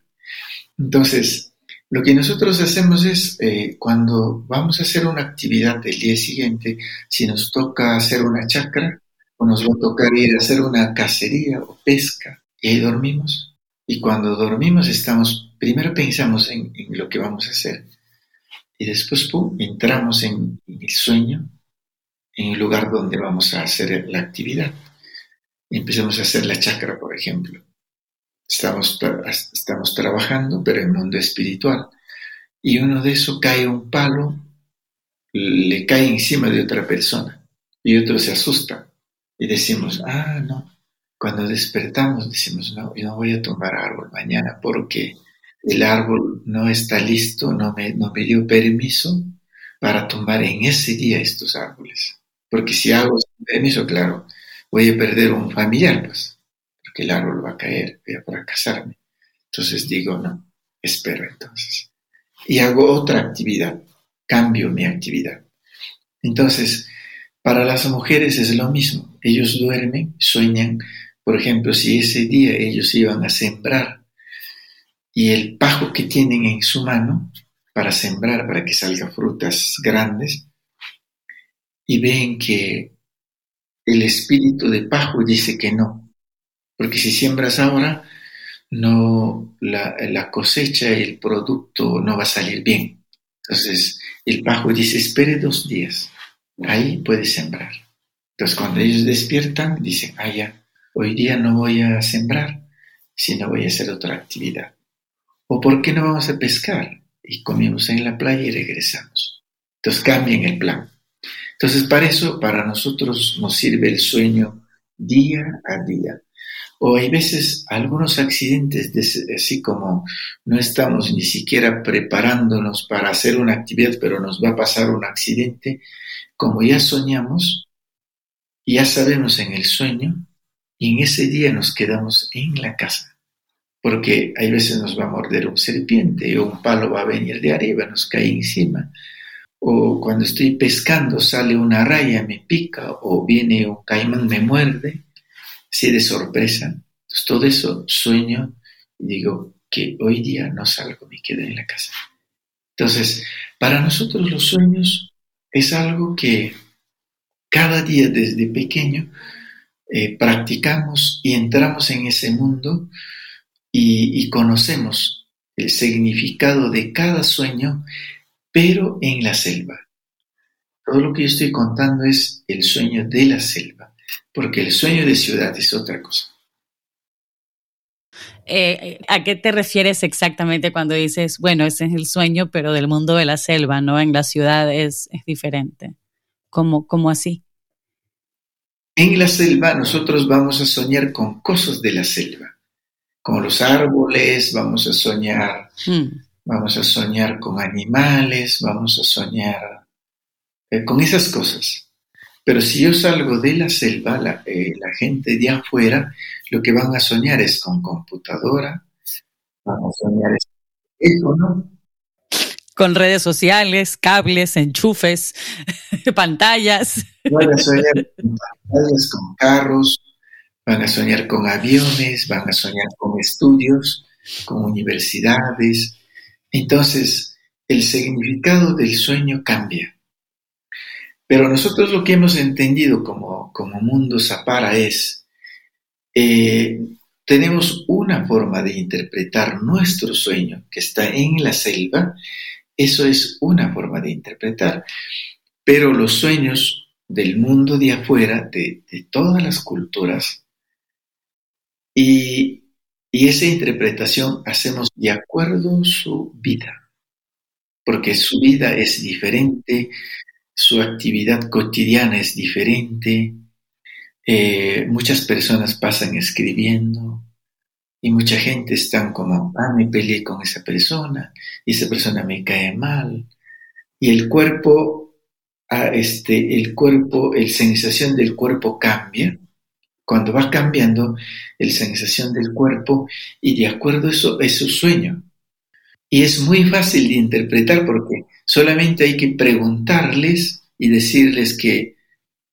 Entonces, lo que nosotros hacemos es, eh, cuando vamos a hacer una actividad del día siguiente, si nos toca hacer una chacra, o nos va a tocar ir a hacer una cacería o pesca, y ahí dormimos. Y cuando dormimos estamos, primero pensamos en, lo que vamos a hacer, y después, pum, entramos en, en el sueño, en el lugar donde vamos a hacer la actividad. Empezamos a hacer la chakra, por ejemplo. Estamos, estamos trabajando, pero en mundo espiritual. Y uno de esos cae un palo, le cae encima de otra persona. Y otro se asusta. Y decimos, ah, no. Cuando despertamos decimos, no, yo no voy a tomar árbol mañana porque el árbol no está listo, no me, no me dio permiso para tomar en ese día estos árboles. Porque si hago permiso, claro, voy a perder un familiar, pues, porque el árbol va a caer, voy a para casarme. Entonces digo, no, espero entonces. Y hago otra actividad, cambio mi actividad. Entonces, para las mujeres es lo mismo. Ellos duermen, sueñan. Por ejemplo, si ese día ellos iban a sembrar y el pajo que tienen en su mano para sembrar, para que salgan frutas grandes, y ven que el espíritu de pajo dice que no, porque si siembras ahora, no la, la cosecha el producto no va a salir bien. Entonces, el pajo dice, espere dos días, ahí puedes sembrar. Entonces, cuando ellos despiertan, dicen, ah, ya, hoy día no voy a sembrar, sino voy a hacer otra actividad. ¿O por qué no vamos a pescar? Y comimos en la playa y regresamos. Entonces cambian el plan. Entonces para eso, para nosotros nos sirve el sueño día a día. O hay veces algunos accidentes, así como no estamos ni siquiera preparándonos para hacer una actividad, pero nos va a pasar un accidente, como ya soñamos, ya sabemos en el sueño, y en ese día nos quedamos en la casa. Porque hay veces nos va a morder un serpiente, o un palo va a venir de arriba, nos cae encima. O cuando estoy pescando sale una raya, me pica, o viene un caimán, me muerde si de sorpresa. Entonces, todo eso sueño y digo que hoy día no salgo, me quedo en la casa. Entonces, para nosotros los sueños es algo que cada día desde pequeño eh, practicamos y entramos en ese mundo y, y conocemos el significado de cada sueño, pero en la selva. Todo lo que yo estoy contando es el sueño de la selva porque el sueño de ciudad es otra cosa. Eh, ¿A qué te refieres exactamente cuando dices, bueno, ese es el sueño, pero del mundo de la selva, ¿no? En la ciudad es, diferente. ¿Cómo, ¿Cómo así? En la selva nosotros vamos a soñar con cosas de la selva, con los árboles, vamos a soñar, hmm. vamos a soñar con animales, vamos a soñar eh, con esas cosas. Pero si yo salgo de la selva, eh, la, gente de afuera lo que van a soñar es con computadora, van a soñar es teléfono. Con redes sociales, cables, enchufes, <laughs> pantallas. Van a soñar con pantallas, con carros, van a soñar con aviones, van a soñar con estudios, con universidades. Entonces, el significado del sueño cambia. Pero nosotros lo que hemos entendido como, como mundo Zapara es, eh, tenemos una forma de interpretar nuestro sueño que está en la selva, eso es una forma de interpretar, pero los sueños del mundo de afuera, de, todas las culturas, y, y esa interpretación hacemos de acuerdo a su vida, porque su vida es diferente, su actividad cotidiana es diferente, eh, muchas personas pasan escribiendo y mucha gente están como, ah, me peleé con esa persona y esa persona me cae mal. Y el cuerpo, ah, este, el cuerpo, el sensación del cuerpo cambia. Cuando va cambiando, el sensación del cuerpo y de acuerdo a eso es su sueño. Y es muy fácil de interpretar porque solamente hay que preguntarles y decirles que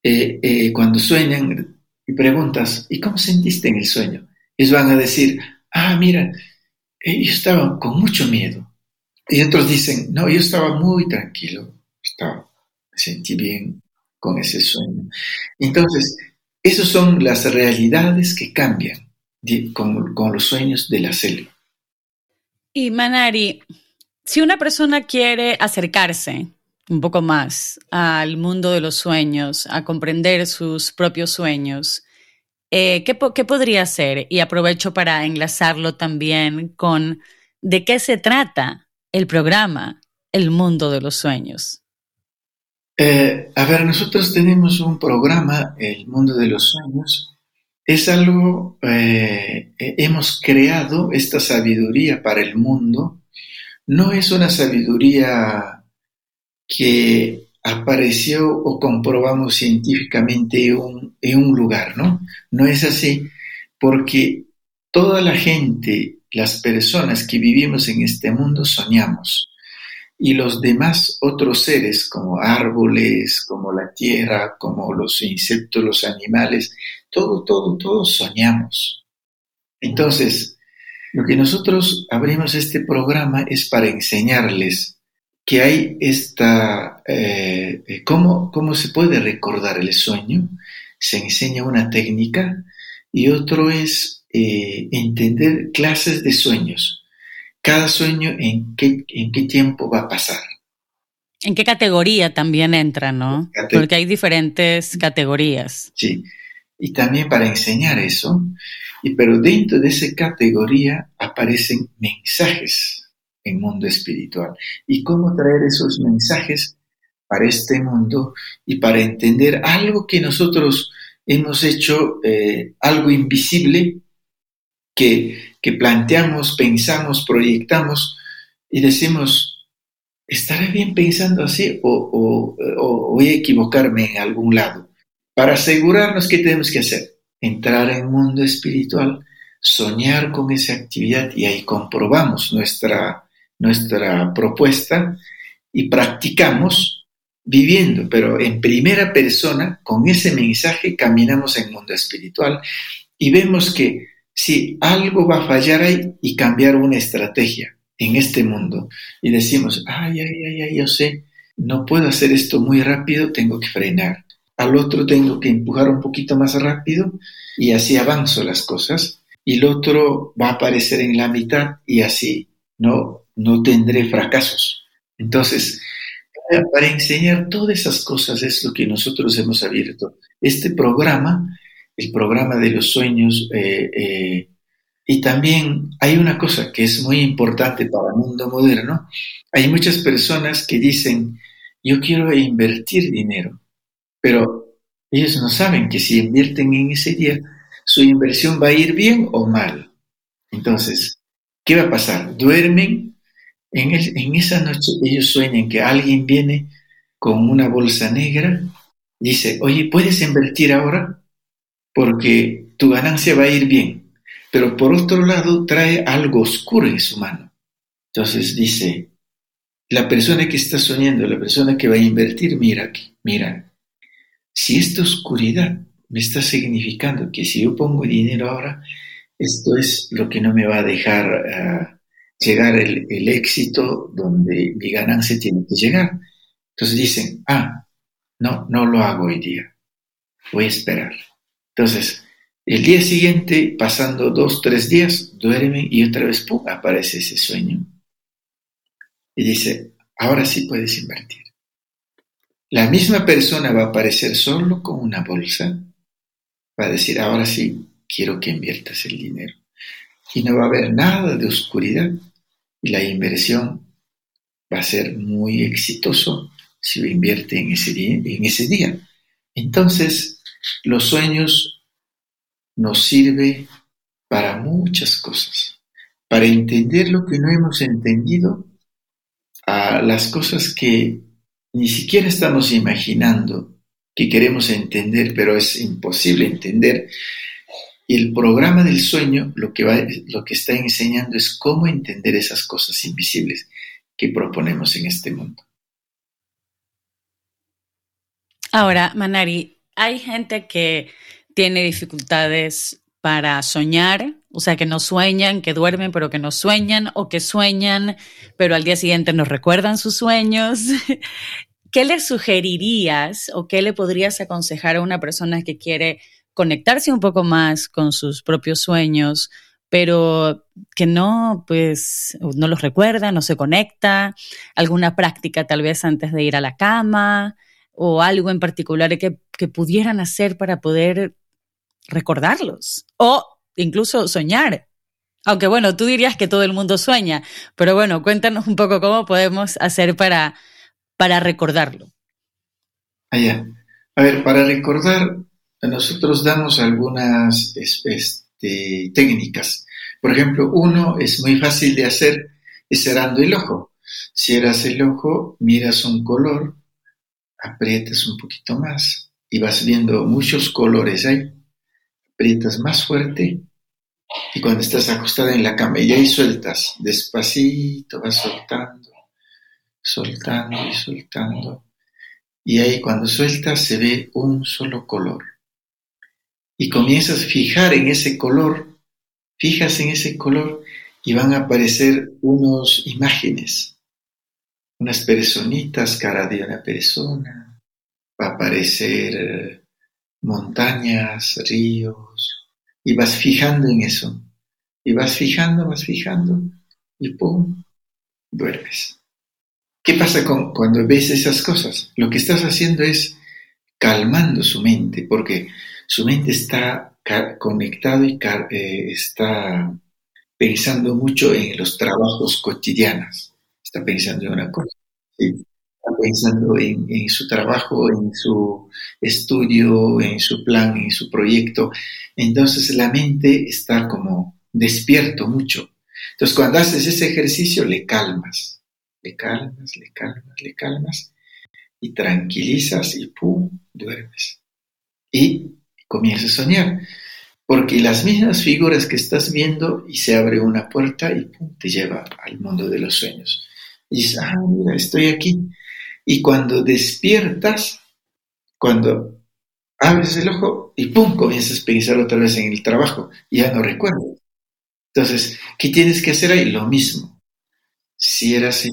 eh, eh, cuando sueñan y preguntas, ¿y cómo sentiste en el sueño? Ellos van a decir, ah, mira, eh, yo estaba con mucho miedo. Y otros dicen, no, yo estaba muy tranquilo, estaba, me sentí bien con ese sueño. Entonces, esas son las realidades que cambian con, con los sueños de la selva. Y Manari, si una persona quiere acercarse un poco más al mundo de los sueños, a comprender sus propios sueños, eh, ¿qué, ¿qué, podría ser? Y aprovecho para enlazarlo también con de qué se trata el programa El Mundo de los Sueños. Eh, a ver, nosotros tenemos un programa, El Mundo de los Sueños. Es algo, eh, hemos creado esta sabiduría para el mundo. No es una sabiduría que apareció o comprobamos científicamente en un lugar, ¿no? No es así, porque toda la gente, las personas que vivimos en este mundo soñamos y los demás otros seres como árboles, como la tierra, como los insectos, los animales, todo, todo, todos soñamos. Entonces, lo que nosotros abrimos este programa es para enseñarles que hay esta, eh, eh, ¿cómo, ¿cómo, se puede recordar el sueño? Se enseña una técnica y otro es eh, entender clases de sueños. Cada sueño en qué, en qué tiempo va a pasar. ¿En qué categoría también entra, no? Porque hay diferentes categorías. Sí, y también para enseñar eso, y, pero dentro de esa categoría aparecen mensajes en mundo espiritual y cómo traer esos mensajes para este mundo y para entender algo que nosotros hemos hecho, eh, algo invisible, que, que planteamos, pensamos, proyectamos y decimos, ¿estaré bien pensando así o, voy a equivocarme en algún lado? Para asegurarnos, ¿qué tenemos que hacer? Entrar en el mundo espiritual, soñar con esa actividad y ahí comprobamos nuestra, nuestra propuesta y practicamos viviendo, pero en primera persona, con ese mensaje caminamos en el mundo espiritual y vemos que si algo va a fallar ahí y cambiar una estrategia en este mundo y decimos, ay, ay, ay, ay, yo sé, no puedo hacer esto muy rápido, tengo que frenar. Al otro tengo que empujar un poquito más rápido y así avanzo las cosas. Y el otro va a aparecer en la mitad y así no, no tendré fracasos. Entonces, para enseñar todas esas cosas es lo que nosotros hemos abierto. Este programa, el programa de los sueños, eh, eh, y también hay una cosa que es muy importante para el mundo moderno. Hay muchas personas que dicen, yo quiero invertir dinero, pero ellos no saben que si invierten en ese día, su inversión va a ir bien o mal. Entonces, ¿qué va a pasar? Duermen, en, esa noche ellos sueñan que alguien viene con una bolsa negra, dice, oye, ¿puedes invertir ahora? Porque tu ganancia va a ir bien pero por otro lado trae algo oscuro en su mano. Entonces dice, la persona que está soñando, la persona que va a invertir, mira aquí, mira, si esta oscuridad me está significando que si yo pongo dinero ahora, esto es lo que no me va a dejar ah, llegar el, éxito donde mi ganancia tiene que llegar. Entonces dicen, ah, no, no lo hago hoy día, voy a esperar. Entonces, el día siguiente, pasando dos, tres días, duerme y otra vez ¡pum! aparece ese sueño. Y dice, ahora sí puedes invertir. La misma persona va a aparecer solo con una bolsa, va a decir, ahora sí quiero que inviertas el dinero. Y no va a haber nada de oscuridad y la inversión va a ser muy exitoso si lo invierte en ese día. En ese día. Entonces, los sueños nos sirve para muchas cosas, para entender lo que no hemos entendido, a las cosas que ni siquiera estamos imaginando que queremos entender, pero es imposible entender. Y el programa del sueño lo que, va, lo que está enseñando es cómo entender esas cosas invisibles que proponemos en este mundo. Ahora, Manari, hay gente que tiene dificultades para soñar, o sea, que no sueñan, que duermen, pero que no sueñan, o que sueñan, pero al día siguiente no recuerdan sus sueños. <laughs> ¿Qué le sugerirías o qué le podrías aconsejar a una persona que quiere conectarse un poco más con sus propios sueños, pero que no, pues, no los recuerda, no se conecta? ¿Alguna práctica tal vez antes de ir a la cama? ¿O algo en particular que, que pudieran hacer para poder recordarlos o incluso soñar. Aunque bueno, tú dirías que todo el mundo sueña, pero bueno, cuéntanos un poco cómo podemos hacer para, para recordarlo. Allá. A ver, para recordar, nosotros damos algunas este, técnicas. Por ejemplo, uno es muy fácil de hacer, es cerrando el ojo. Cierras el ojo, miras un color, aprietas un poquito más y vas viendo muchos colores ahí aprietas más fuerte y cuando estás acostada en la cama y ahí sueltas, despacito vas soltando, soltando y soltando. Y ahí cuando sueltas se ve un solo color. Y comienzas a fijar en ese color, fijas en ese color y van a aparecer unas imágenes, unas personitas, cara de una persona, va a aparecer montañas, ríos, y vas fijando en eso, y vas fijando, vas fijando, y ¡pum! duermes. ¿Qué pasa con, cuando ves esas cosas? Lo que estás haciendo es calmando su mente, porque su mente está conectado y eh, está pensando mucho en los trabajos cotidianos, está pensando en una cosa pensando en, su trabajo, en su estudio, en su plan, en su proyecto. Entonces la mente está como despierto mucho. Entonces, cuando haces ese ejercicio, le calmas, le calmas, le calmas, le calmas, y tranquilizas y ¡pum! duermes. Y comienzas a soñar. Porque las mismas figuras que estás viendo y se abre una puerta y ¡pum! te lleva al mundo de los sueños. Y dices, ah, mira, estoy aquí. Y cuando despiertas, cuando abres el ojo y ¡pum! comienzas a pensar otra vez en el trabajo. Ya no recuerdo. Entonces, ¿qué tienes que hacer ahí? Lo mismo. Si eras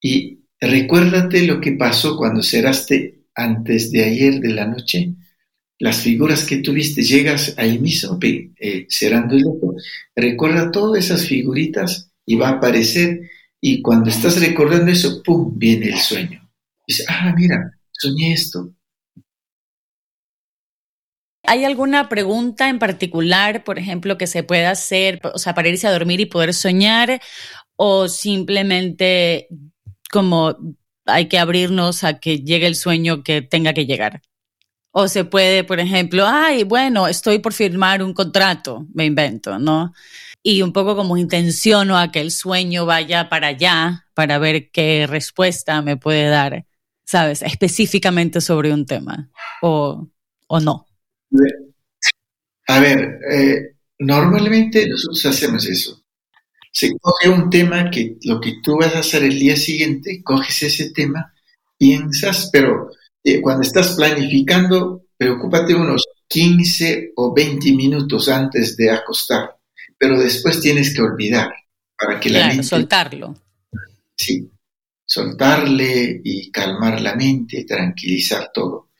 y recuérdate lo que pasó cuando cerraste antes de ayer de la noche, las figuras que tuviste, llegas ahí mismo eh, cerrando el ojo, recuerda todas esas figuritas y va a aparecer y cuando estás recordando eso, ¡pum!, viene el sueño. Dice, ah, mira, soñé esto. ¿Hay alguna pregunta en particular, por ejemplo, que se pueda hacer, o sea, para irse a dormir y poder soñar? ¿O simplemente como hay que abrirnos a que llegue el sueño que tenga que llegar? O se puede, por ejemplo, ay, bueno, estoy por firmar un contrato, me invento, ¿no? Y un poco como intenciono a que el sueño vaya para allá para ver qué respuesta me puede dar, ¿sabes? Específicamente sobre un tema, o, o no. A ver, eh, normalmente nosotros hacemos eso. Se coge un tema que lo que tú vas a hacer el día siguiente, coges ese tema, piensas, pero eh, cuando estás planificando, preocúpate unos 15 o 20 minutos antes de acostar, pero después tienes que olvidar para que la mente... soltarlo. Sí, soltarle y calmar la mente, tranquilizar todo.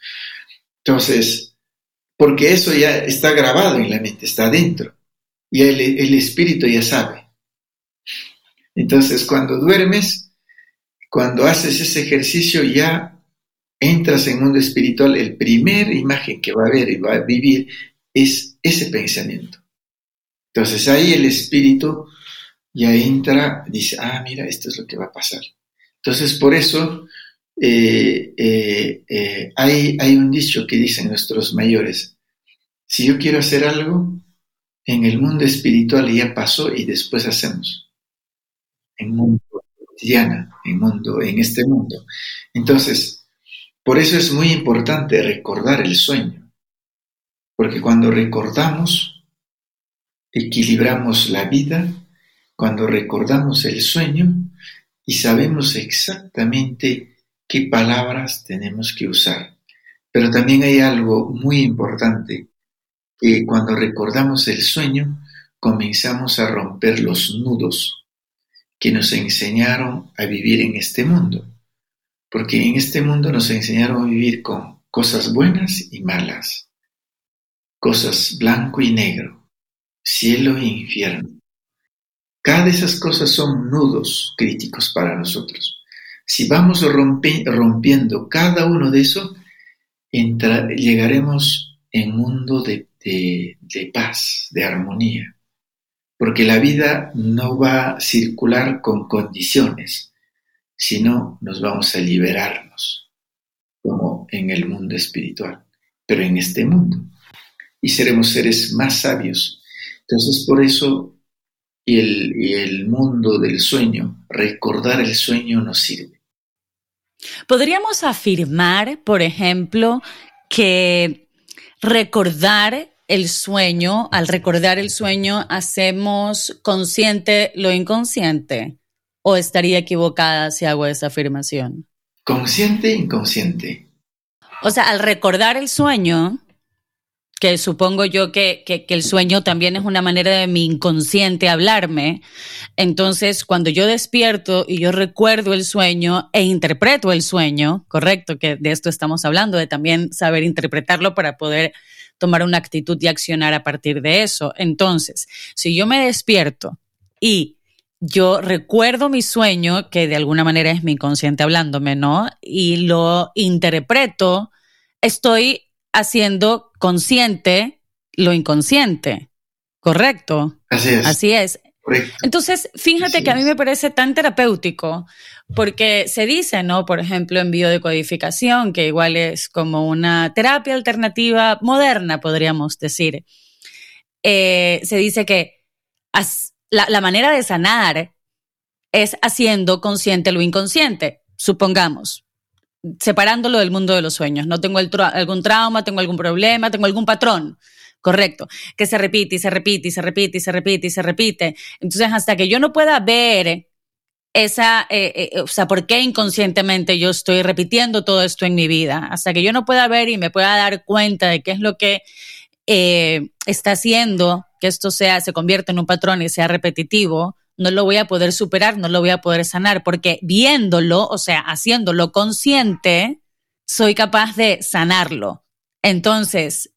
Entonces, porque eso ya está grabado en la mente, está adentro, y el, el espíritu ya sabe. Entonces, cuando duermes, cuando haces ese ejercicio, ya entras en mundo espiritual, el primer imagen que va a ver y va a vivir es ese pensamiento. Entonces ahí el espíritu ya entra, dice, ah, mira, esto es lo que va a pasar. Entonces por eso eh, eh, eh, hay, hay un dicho que dicen nuestros mayores, si yo quiero hacer algo, en el mundo espiritual ya pasó y después hacemos. En mundo cotidiano, en, mundo, en este mundo. Entonces, por eso es muy importante recordar el sueño, porque cuando recordamos, equilibramos la vida, cuando recordamos el sueño y sabemos exactamente qué palabras tenemos que usar. Pero también hay algo muy importante, que cuando recordamos el sueño, comenzamos a romper los nudos que nos enseñaron a vivir en este mundo porque en este mundo nos enseñaron a vivir con cosas buenas y malas, cosas blanco y negro, cielo e infierno. Cada de esas cosas son nudos críticos para nosotros. Si vamos rompiendo cada uno de esos, llegaremos en un mundo de, de paz, de armonía, porque la vida no va a circular con condiciones, si no, nos vamos a liberarnos, como en el mundo espiritual, pero en este mundo. Y seremos seres más sabios. Entonces, por eso, y el, y el mundo del sueño, recordar el sueño nos sirve. Podríamos afirmar, por ejemplo, que recordar el sueño, al recordar el sueño, hacemos consciente lo inconsciente. ¿O estaría equivocada si hago esa afirmación? Consciente e inconsciente. O sea, al recordar el sueño, que supongo yo que, que, el sueño también es una manera de mi inconsciente hablarme, entonces cuando yo despierto y yo recuerdo el sueño e interpreto el sueño, correcto, que de esto estamos hablando, de también saber interpretarlo para poder tomar una actitud y accionar a partir de eso. Entonces, si yo me despierto y yo recuerdo mi sueño, que de alguna manera es mi inconsciente hablándome, ¿no? Y lo interpreto, estoy haciendo consciente lo inconsciente, ¿correcto? Así es. Así es. Entonces, fíjate que a mí me parece tan terapéutico, porque se dice, ¿no? Por ejemplo, en biodecodificación, que igual es como una terapia alternativa moderna, podríamos decir eh, se dice que la, manera de sanar es haciendo consciente lo inconsciente, supongamos, separándolo del mundo de los sueños. No tengo algún trauma, tengo algún problema, tengo algún patrón. Correcto, que se repite y se repite y se repite y se repite y se repite. Entonces, hasta que yo no pueda ver esa, eh, eh, o sea, por qué inconscientemente yo estoy repitiendo todo esto en mi vida, hasta que yo no pueda ver y me pueda dar cuenta de qué es lo que eh, está haciendo que esto sea, se convierta en un patrón y sea repetitivo, no lo voy a poder superar, no lo voy a poder sanar, porque viéndolo, o sea, haciéndolo consciente, soy capaz de sanarlo. Entonces,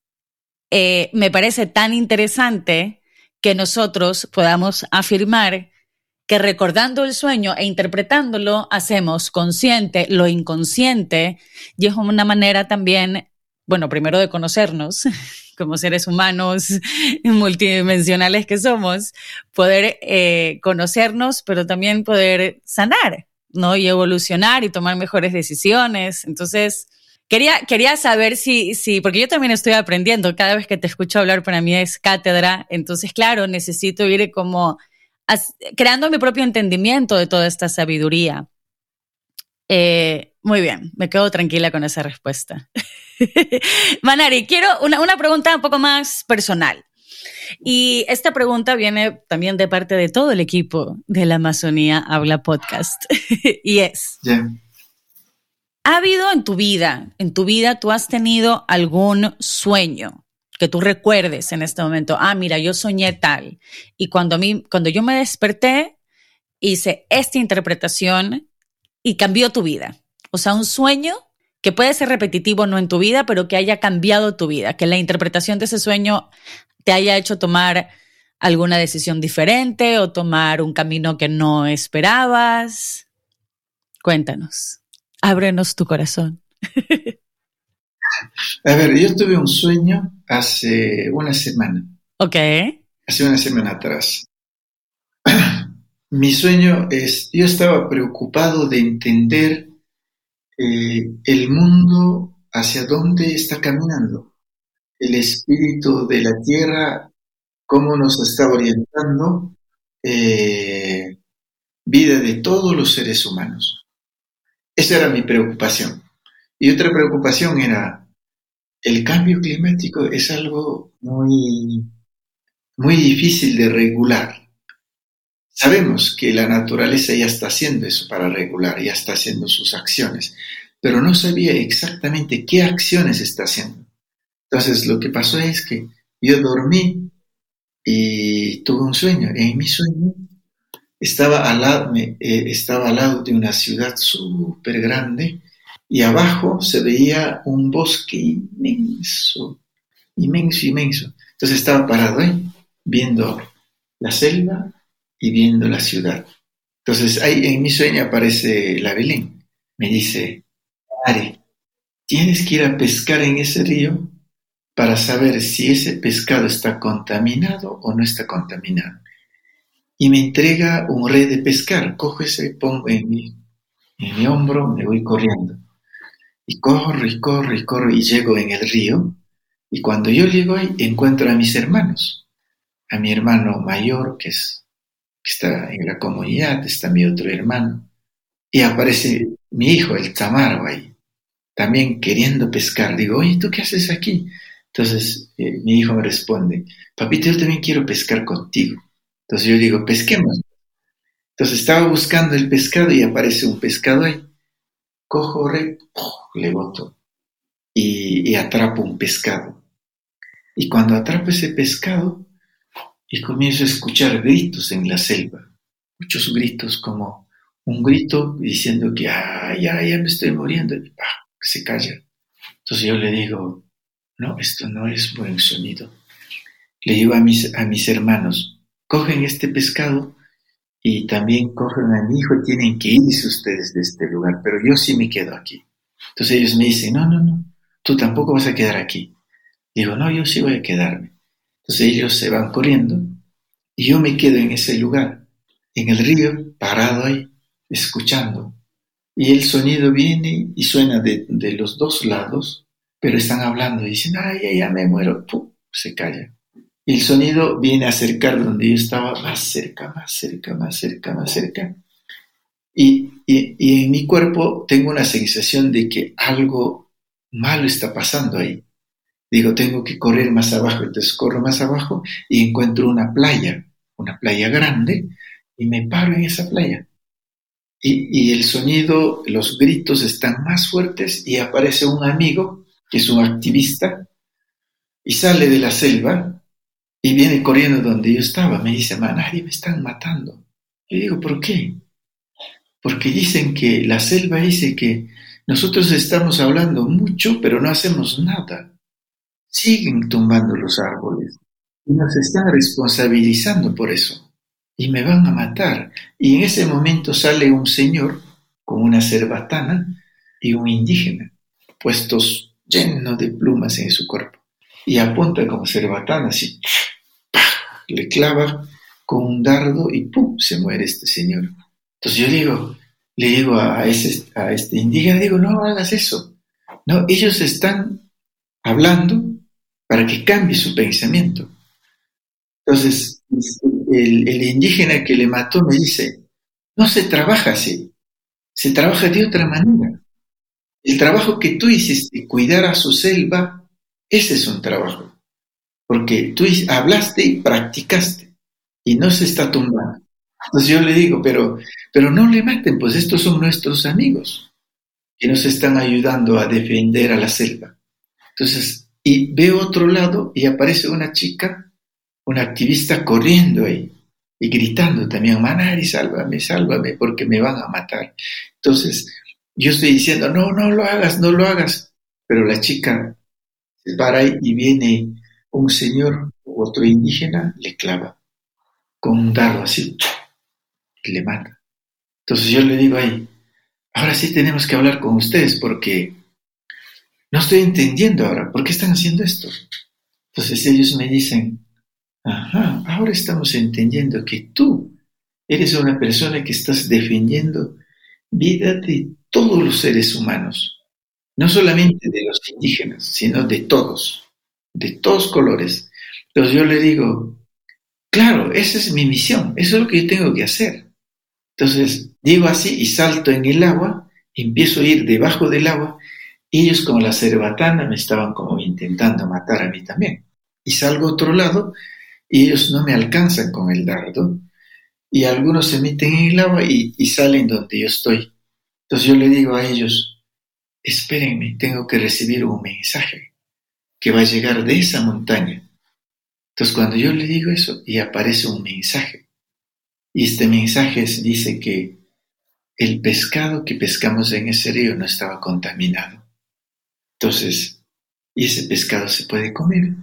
me parece tan interesante que nosotros podamos afirmar que recordando el sueño e interpretándolo hacemos consciente lo inconsciente y es una manera también, bueno, primero de conocernos <laughs> como seres humanos <laughs> multidimensionales que somos, poder eh, conocernos, pero también poder sanar, ¿no? Y evolucionar y tomar mejores decisiones. Entonces, Quería, quería saber si, si, porque yo también estoy aprendiendo, cada vez que te escucho hablar para mí es cátedra, entonces claro, necesito ir como creando mi propio entendimiento de toda esta sabiduría. Eh, muy bien, me quedo tranquila con esa respuesta. <laughs> <laughs> Manari, quiero una, una pregunta un poco más personal. Y esta pregunta viene también de parte de todo el equipo de la Amazonía Habla Podcast. <laughs> y es, ¿ha habido en tu vida, en tu vida, tú has tenido algún sueño que tú recuerdes en este momento, ah, mira, yo soñé tal. Y cuando, a mí, cuando yo me desperté, hice esta interpretación y cambió tu vida. O sea, un sueño que puede ser repetitivo no en tu vida, pero que haya cambiado tu vida, que la interpretación de ese sueño te haya hecho tomar alguna decisión diferente o tomar un camino que no esperabas. Cuéntanos, ábrenos tu corazón. <laughs> A ver, yo tuve un sueño hace una semana. Ok. Hace una semana atrás. <clears throat> Mi sueño es, yo estaba preocupado de entender eh, el mundo hacia dónde está caminando, el espíritu de la tierra, cómo nos está orientando, eh, vida de todos los seres humanos. Esa era mi preocupación. Y otra preocupación era el cambio climático es algo muy, muy difícil de regular. Sabemos que la naturaleza ya está haciendo eso para regular, ya está haciendo sus acciones, pero no sabía exactamente qué acciones está haciendo. Entonces lo que pasó es que yo dormí y tuve un sueño. En mi sueño estaba al lado, eh, de una ciudad súper grande y abajo se veía un bosque inmenso, inmenso, inmenso. Entonces estaba parado ahí, viendo la selva y viendo la ciudad. Entonces ahí en mi sueño aparece la Belén. Me dice, Ari, tienes que ir a pescar en ese río para saber si ese pescado está contaminado o no está contaminado. Y me entrega un red de pescar. Cojo ese, pongo en mi, en mi hombro, me voy corriendo. Y corro y corro y corro y llego en el río. Y cuando yo llego ahí, encuentro a mis hermanos. A mi hermano mayor, que, es, que está en la comunidad, está mi otro hermano. Y aparece mi hijo, el Tamaro, ahí, también queriendo pescar. Digo, oye, ¿tú qué haces aquí? Entonces eh, mi hijo me responde, papito, yo también quiero pescar contigo. Entonces yo digo, pesquemos. Entonces estaba buscando el pescado y aparece un pescado ahí cojo, re, le boto y, atrapo un pescado. Y cuando atrapo ese pescado y comienzo a escuchar gritos en la selva, muchos gritos como un grito diciendo que ay, ya, me estoy muriendo, y se calla. Entonces yo le digo, no, esto no es buen sonido. Le digo a mis, a mis hermanos, cogen este pescado y también cogen a mi hijo tienen que irse ustedes de este lugar, pero yo sí me quedo aquí. Entonces ellos me dicen, no, no, no, tú tampoco vas a quedar aquí. Digo, no, yo sí voy a quedarme. Entonces ellos se van corriendo y yo me quedo en ese lugar, en el río, parado ahí, escuchando. Y el sonido viene y suena de, los dos lados, pero están hablando y dicen, ay, ya, me muero. se calla. Y el sonido viene a acercar donde yo estaba, más cerca, más cerca, más cerca, más cerca. Y, y, en mi cuerpo tengo una sensación de que algo malo está pasando ahí. Digo, tengo que correr más abajo, entonces corro más abajo y encuentro una playa, una playa grande, y me paro en esa playa. Y, y, el sonido, los gritos están más fuertes y aparece un amigo, que es un activista, y sale de la selva y viene corriendo donde yo estaba. Me dice, nadie me están matando. Yo digo, ¿por qué? Porque dicen que la selva dice que nosotros estamos hablando mucho, pero no hacemos nada. Siguen tumbando los árboles y nos están responsabilizando por eso. Y me van a matar. Y en ese momento sale un señor con una cerbatana y un indígena, puestos llenos de plumas en su cuerpo. Y apunta como cerbatana, así, le clava con un dardo y ¡pum! se muere este señor. Entonces yo digo, le digo a, a este indígena, digo, no hagas eso. No, ellos están hablando para que cambie su pensamiento. Entonces, el, el indígena que le mató me dice, no se trabaja así, se trabaja de otra manera. El trabajo que tú hiciste, cuidar a su selva, ese es un trabajo porque tú hablaste y practicaste y no se está tumbando. Entonces yo le digo, pero, pero no le maten, pues estos son nuestros amigos que nos están ayudando a defender a la selva. Entonces, y veo otro lado y aparece una chica, una activista corriendo ahí y gritando también, Manari, sálvame, sálvame, porque me van a matar. Entonces, yo estoy diciendo, no, no lo hagas, no lo hagas. Pero la chica se para ahí y viene un señor otro indígena le clava con un dardo así y le mata. Entonces yo le digo ahí, ahora sí tenemos que hablar con ustedes porque no estoy entendiendo ahora, ¿por qué están haciendo esto? Entonces ellos me dicen, ajá, ahora estamos entendiendo que tú eres una persona que estás defendiendo vida de todos los seres humanos, no solamente de los indígenas, sino de todos de todos colores. Entonces yo le digo, claro, esa es mi misión, eso es lo que yo tengo que hacer. Entonces digo así y salto en el agua, empiezo a ir debajo del agua, ellos como la cerbatana me estaban como intentando matar a mí también. Y salgo a otro lado y ellos no me alcanzan con el dardo y algunos se meten en el agua y, y salen donde yo estoy. Entonces yo le digo a ellos, espérenme, tengo que recibir un mensaje que va a llegar de esa montaña. Entonces cuando yo le digo eso y aparece un mensaje, y este mensaje dice que el pescado que pescamos en ese río no estaba contaminado. Entonces, y ese pescado se puede comer.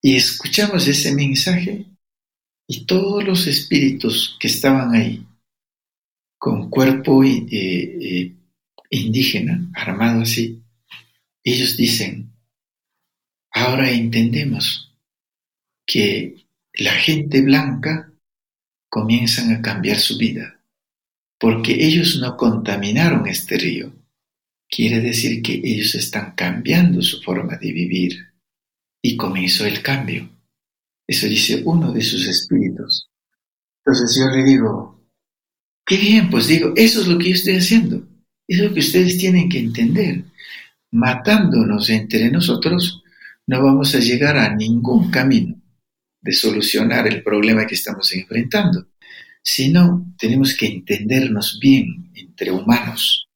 Y escuchamos ese mensaje y todos los espíritus que estaban ahí, con cuerpo eh, eh, indígena, armado así, ellos dicen, Ahora entendemos que la gente blanca comienzan a cambiar su vida, porque ellos no contaminaron este río. Quiere decir que ellos están cambiando su forma de vivir y comenzó el cambio. Eso dice uno de sus espíritus. Entonces yo le digo, qué bien, pues digo, eso es lo que yo estoy haciendo. Eso es lo que ustedes tienen que entender. Matándonos entre nosotros, no vamos a llegar a ningún camino de solucionar el problema que estamos enfrentando, sino tenemos que entendernos bien entre humanos,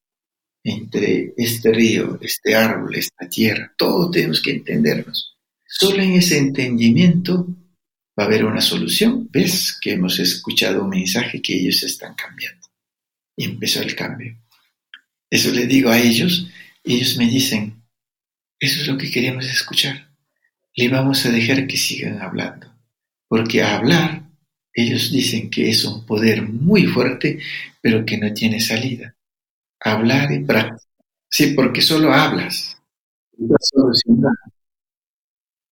entre este río, este árbol, esta tierra, todos tenemos que entendernos. Solo en ese entendimiento va a haber una solución. ¿Ves que hemos escuchado un mensaje que ellos están cambiando? Y empezó el cambio. Eso le digo a ellos, ellos me dicen, eso es lo que queremos escuchar. Le vamos a dejar que sigan hablando, porque a hablar ellos dicen que es un poder muy fuerte, pero que no tiene salida. Hablar y práctica. Sí, porque solo hablas.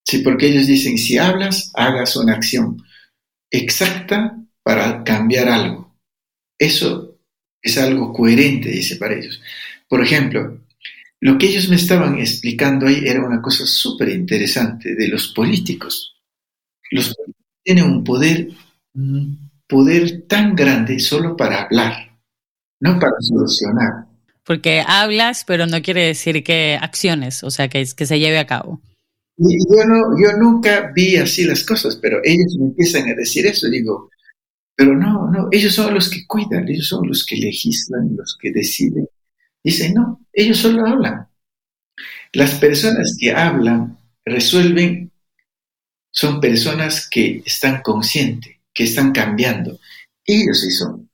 Sí, porque ellos dicen, si hablas, hagas una acción exacta para cambiar algo. Eso es algo coherente, dice para ellos. Por ejemplo, lo que ellos me estaban explicando ahí era una cosa súper interesante de los políticos. Los políticos tienen un poder, un poder tan grande solo para hablar, no para solucionar. Porque hablas, pero no quiere decir que acciones, o sea, que, que se lleve a cabo. Y yo, no, yo nunca vi así las cosas, pero ellos me empiezan a decir eso. Digo, pero no, no, ellos son los que cuidan, ellos son los que legislan, los que deciden. Dice, no, ellos solo hablan. Las personas que hablan, resuelven, son personas que están conscientes, que están cambiando. Ellos sí son.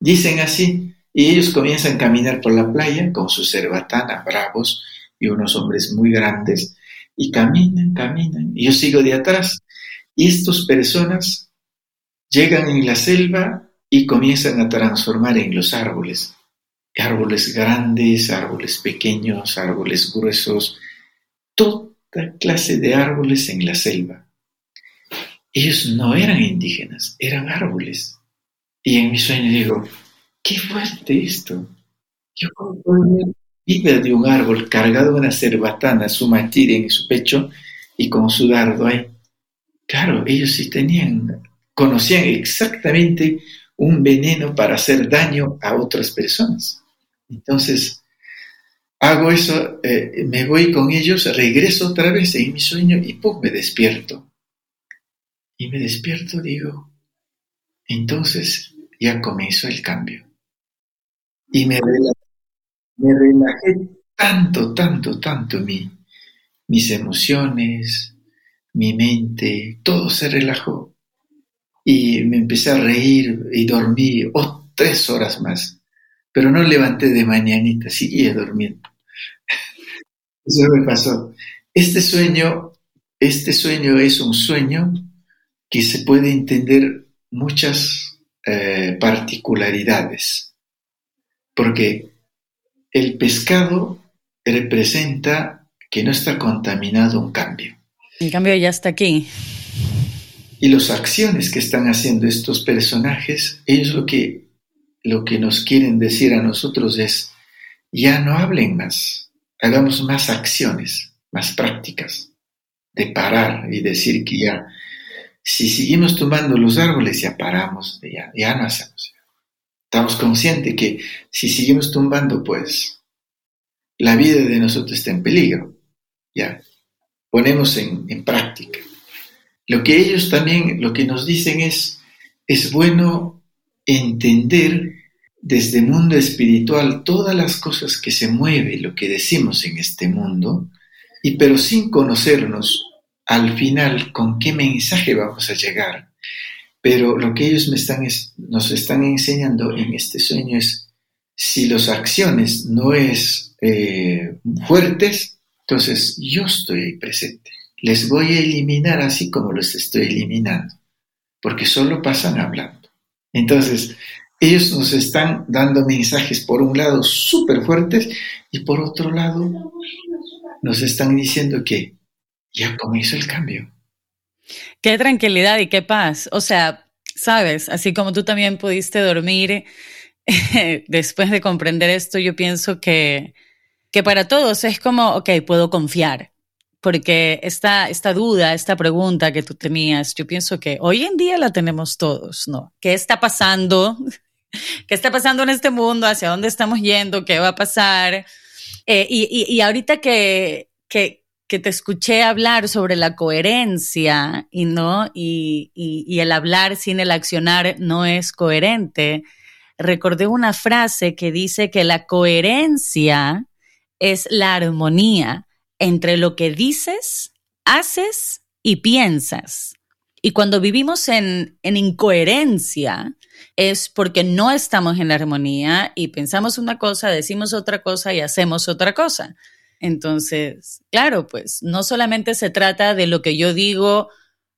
Dicen así, y ellos comienzan a caminar por la playa con su cerbatana, bravos, y unos hombres muy grandes, y caminan, caminan, y yo sigo de atrás. Y estas personas llegan en la selva y comienzan a transformar en los árboles árboles grandes, árboles pequeños, árboles gruesos, toda clase de árboles en la selva. Ellos no eran indígenas, eran árboles. Y en mi sueño digo, qué fuerte esto. Yo vida de un árbol cargado de una cerbatana, su matira en su pecho y con su dardo ahí. Claro, ellos sí tenían, conocían exactamente un veneno para hacer daño a otras personas. Entonces, hago eso, eh, me voy con ellos, regreso otra vez en mi sueño y ¡pum! me despierto. Y me despierto, digo, entonces ya comenzó el cambio. Y me relajé, tanto, tanto, tanto mi, mis emociones, mi mente, todo se relajó. Y me empecé a reír y dormí oh, tres horas más pero no levanté de mañanita, seguía durmiendo. <laughs> Eso me pasó. Este sueño, este sueño es un sueño que se puede entender muchas eh, particularidades, porque el pescado representa que no está contaminado un cambio. El cambio ya está aquí. Y las acciones que están haciendo estos personajes, ellos lo que lo que nos quieren decir a nosotros es, ya no hablen más, hagamos más acciones, más prácticas, de parar y decir que ya, si seguimos tomando los árboles, ya paramos, ya, ya no hacemos. Estamos conscientes que si seguimos tumbando, pues la vida de nosotros está en peligro. Ya, ponemos en, en práctica. Lo que ellos también, lo que nos dicen es, es bueno entender desde el mundo espiritual todas las cosas que se mueven, lo que decimos en este mundo, y pero sin conocernos al final con qué mensaje vamos a llegar. Pero lo que ellos nos están enseñando en este sueño es, si las acciones no es eh, fuertes, entonces yo estoy presente. Les voy a eliminar así como los estoy eliminando, porque solo pasan hablando. Entonces, ellos nos están dando mensajes por un lado súper fuertes y por otro lado nos están diciendo que ya comenzó el cambio. Qué tranquilidad y qué paz. O sea, sabes, así como tú también pudiste dormir <laughs> después de comprender esto, yo pienso que, que para todos es como, ok, puedo confiar porque esta, esta duda, esta pregunta que tú tenías, yo pienso que hoy en día la tenemos todos, ¿no? ¿Qué está pasando? <laughs> ¿Qué está pasando en este mundo? ¿Hacia dónde estamos yendo? ¿Qué va a pasar? Eh, y, y, ahorita que, que, que, te escuché hablar sobre la coherencia y, ¿no? Y, y, el hablar sin el accionar no es coherente, recordé una frase que dice que la coherencia es la armonía entre lo que dices, haces y piensas. Y cuando vivimos en, en, incoherencia es porque no estamos en armonía y pensamos una cosa, decimos otra cosa y hacemos otra cosa. Entonces, claro, pues no solamente se trata de lo que yo digo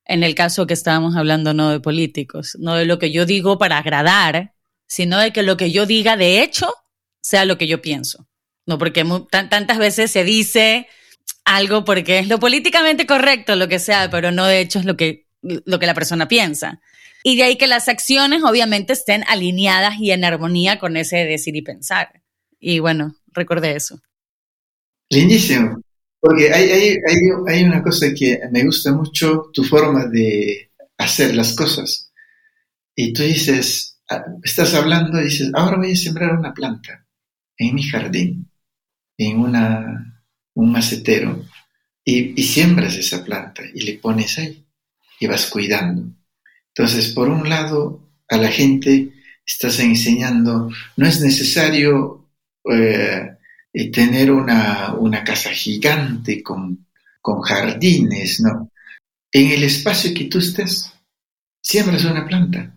en el caso que estábamos hablando, no de políticos, no de lo que yo digo para agradar, sino de que lo que yo diga de hecho sea lo que yo pienso. No porque tantas veces se dice algo porque es lo políticamente correcto, lo que sea, pero no de hecho es lo que, lo que la persona piensa. Y de ahí que las acciones obviamente estén alineadas y en armonía con ese decir y pensar. Y bueno, recordé eso. Lindísimo. Porque hay, hay, hay, hay, una cosa que me gusta mucho, tu forma de hacer las cosas. Y tú dices, ah, estás hablando y dices, ahora voy a sembrar una planta en mi jardín, en una, un macetero, y, y siembras esa planta y le pones ahí y vas cuidando. Entonces, por un lado, a la gente estás enseñando, no es necesario eh, tener una, una, casa gigante con, con jardines, ¿no? En el espacio que tú estés, siembras una planta,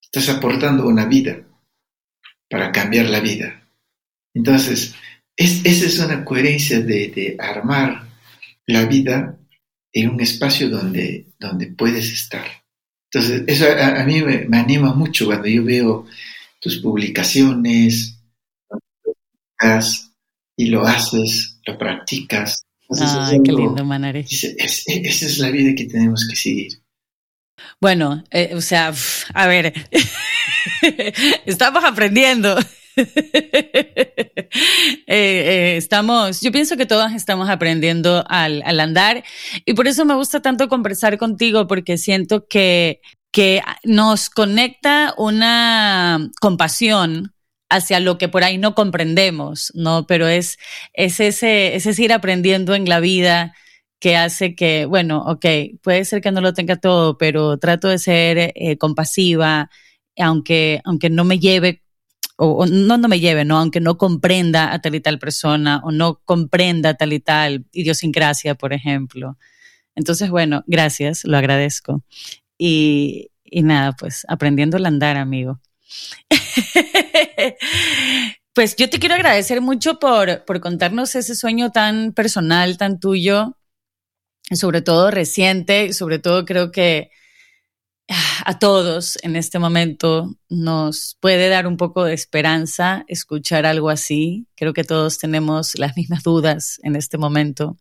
estás aportando una vida para cambiar la vida. Entonces, esa es una coherencia de, de, armar la vida en un espacio donde, donde puedes estar. Entonces, eso a, mí me, anima mucho cuando yo veo tus publicaciones, y lo haces, lo practicas. Ay, qué lindo, Manare. esa es la vida que tenemos que seguir. Bueno, eh, o sea, a ver, <laughs> estamos aprendiendo. <laughs> Eh, eh, estamos, yo pienso que todas estamos aprendiendo al, al, andar y por eso me gusta tanto conversar contigo porque siento que, que nos conecta una compasión hacia lo que por ahí no comprendemos, ¿no? Pero es, es ese, ese ir aprendiendo en la vida que hace que, bueno, ok, puede ser que no lo tenga todo, pero trato de ser eh, compasiva, aunque, aunque no me lleve, o, no, no me lleve, ¿no? Aunque no comprenda a tal y tal persona, o no comprenda tal y tal idiosincrasia, por ejemplo. Entonces, bueno, gracias, lo agradezco. Y, y nada, pues aprendiendo a andar, amigo. <laughs> pues yo te quiero agradecer mucho por, por contarnos ese sueño tan personal, tan tuyo, sobre todo reciente, sobre todo creo que ah, a todos en este momento nos puede dar un poco de esperanza escuchar algo así. Creo que todos tenemos las mismas dudas en este momento.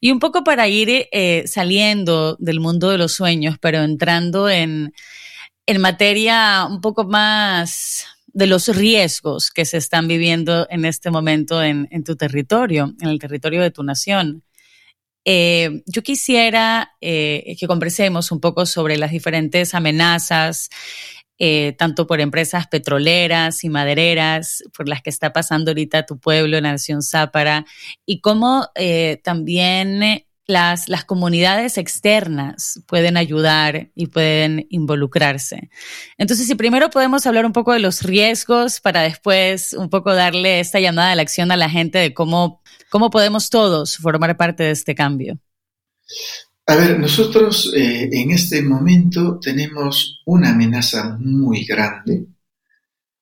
Y un poco para ir eh, saliendo del mundo de los sueños, pero entrando en, en materia un poco más de los riesgos que se están viviendo en este momento en, tu territorio, en el territorio de tu nación. Eh, yo quisiera eh, que conversemos un poco sobre las diferentes amenazas, eh, tanto por empresas petroleras y madereras, por las que está pasando ahorita tu pueblo, la nación Zápara, y cómo también las, las comunidades externas pueden ayudar y pueden involucrarse. Entonces, si primero podemos hablar un poco de los riesgos para después un poco darle esta llamada de la acción a la gente de cómo, cómo podemos todos formar parte de este cambio. A ver, nosotros eh, en este momento tenemos una amenaza muy grande.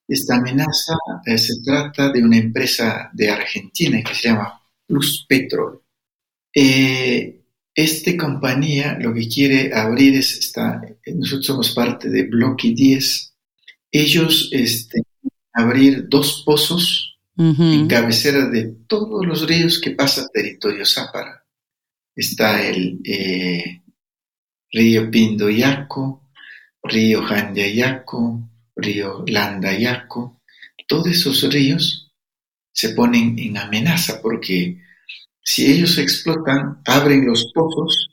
Esta amenaza eh, se trata de una empresa de Argentina que se llama Plus Petrol. Eh, esta compañía lo que quiere abrir es, esta, nosotros somos parte de Bloque 10, ellos este, abrir dos pozos en cabecera de todos los ríos que pasa territorio Zápara. Está el eh, río Pindoyaco, río Jandayaco, río Landayaco. Todos esos ríos se ponen en amenaza porque si ellos explotan, abren los pozos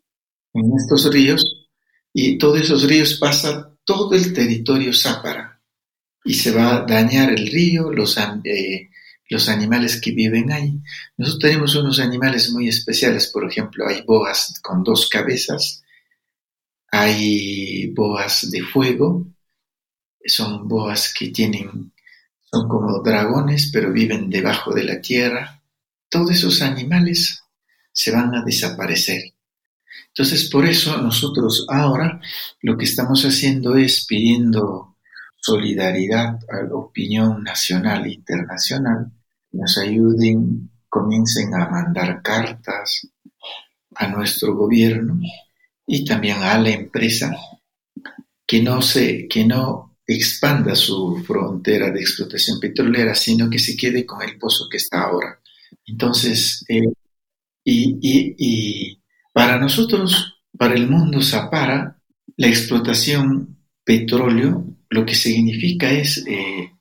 en estos ríos y todos esos ríos pasan todo el territorio Zápara y se va a dañar el río, los, eh, los animales que viven ahí. Nosotros tenemos unos animales muy especiales, por ejemplo, hay boas con dos cabezas, hay boas de fuego, son boas que tienen, son como dragones, pero viven debajo de la tierra todos esos animales se van a desaparecer. Entonces, por eso nosotros ahora lo que estamos haciendo es pidiendo solidaridad a la opinión nacional e internacional, nos ayuden, comiencen a mandar cartas a nuestro gobierno y también a la empresa que no se, que no expanda su frontera de explotación petrolera, sino que se quede con el pozo que está ahora. Entonces, eh, y, para nosotros, para el mundo Zapara, la explotación petróleo lo que significa es, eh,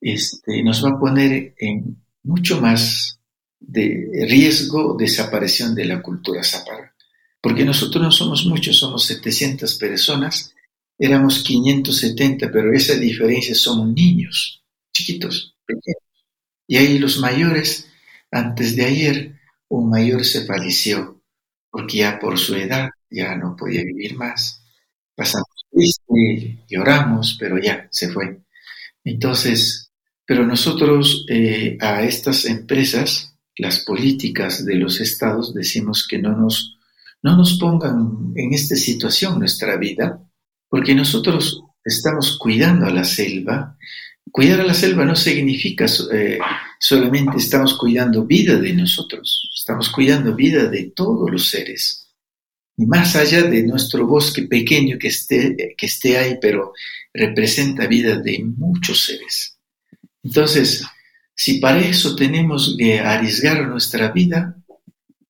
este, nos va a poner en mucho más de riesgo, desaparición de la cultura zápara. Porque nosotros no somos muchos, somos 700 personas, éramos 570, pero esa diferencia son niños, chiquitos, pequeños. Y ahí los mayores, antes de ayer, un mayor se falleció, porque ya por su edad ya no podía vivir más. Pasamos triste, lloramos, pero ya se fue. Entonces, pero nosotros eh, a estas empresas, las políticas de los estados, decimos que no nos, no nos pongan en esta situación nuestra vida, porque nosotros estamos cuidando a la selva. Cuidar a la selva no significa eh, solamente estamos cuidando vida de nosotros, estamos cuidando vida de todos los seres. Y más allá de nuestro bosque pequeño que esté, que esté ahí, pero representa vida de muchos seres. Entonces, si para eso tenemos que arriesgar nuestra vida,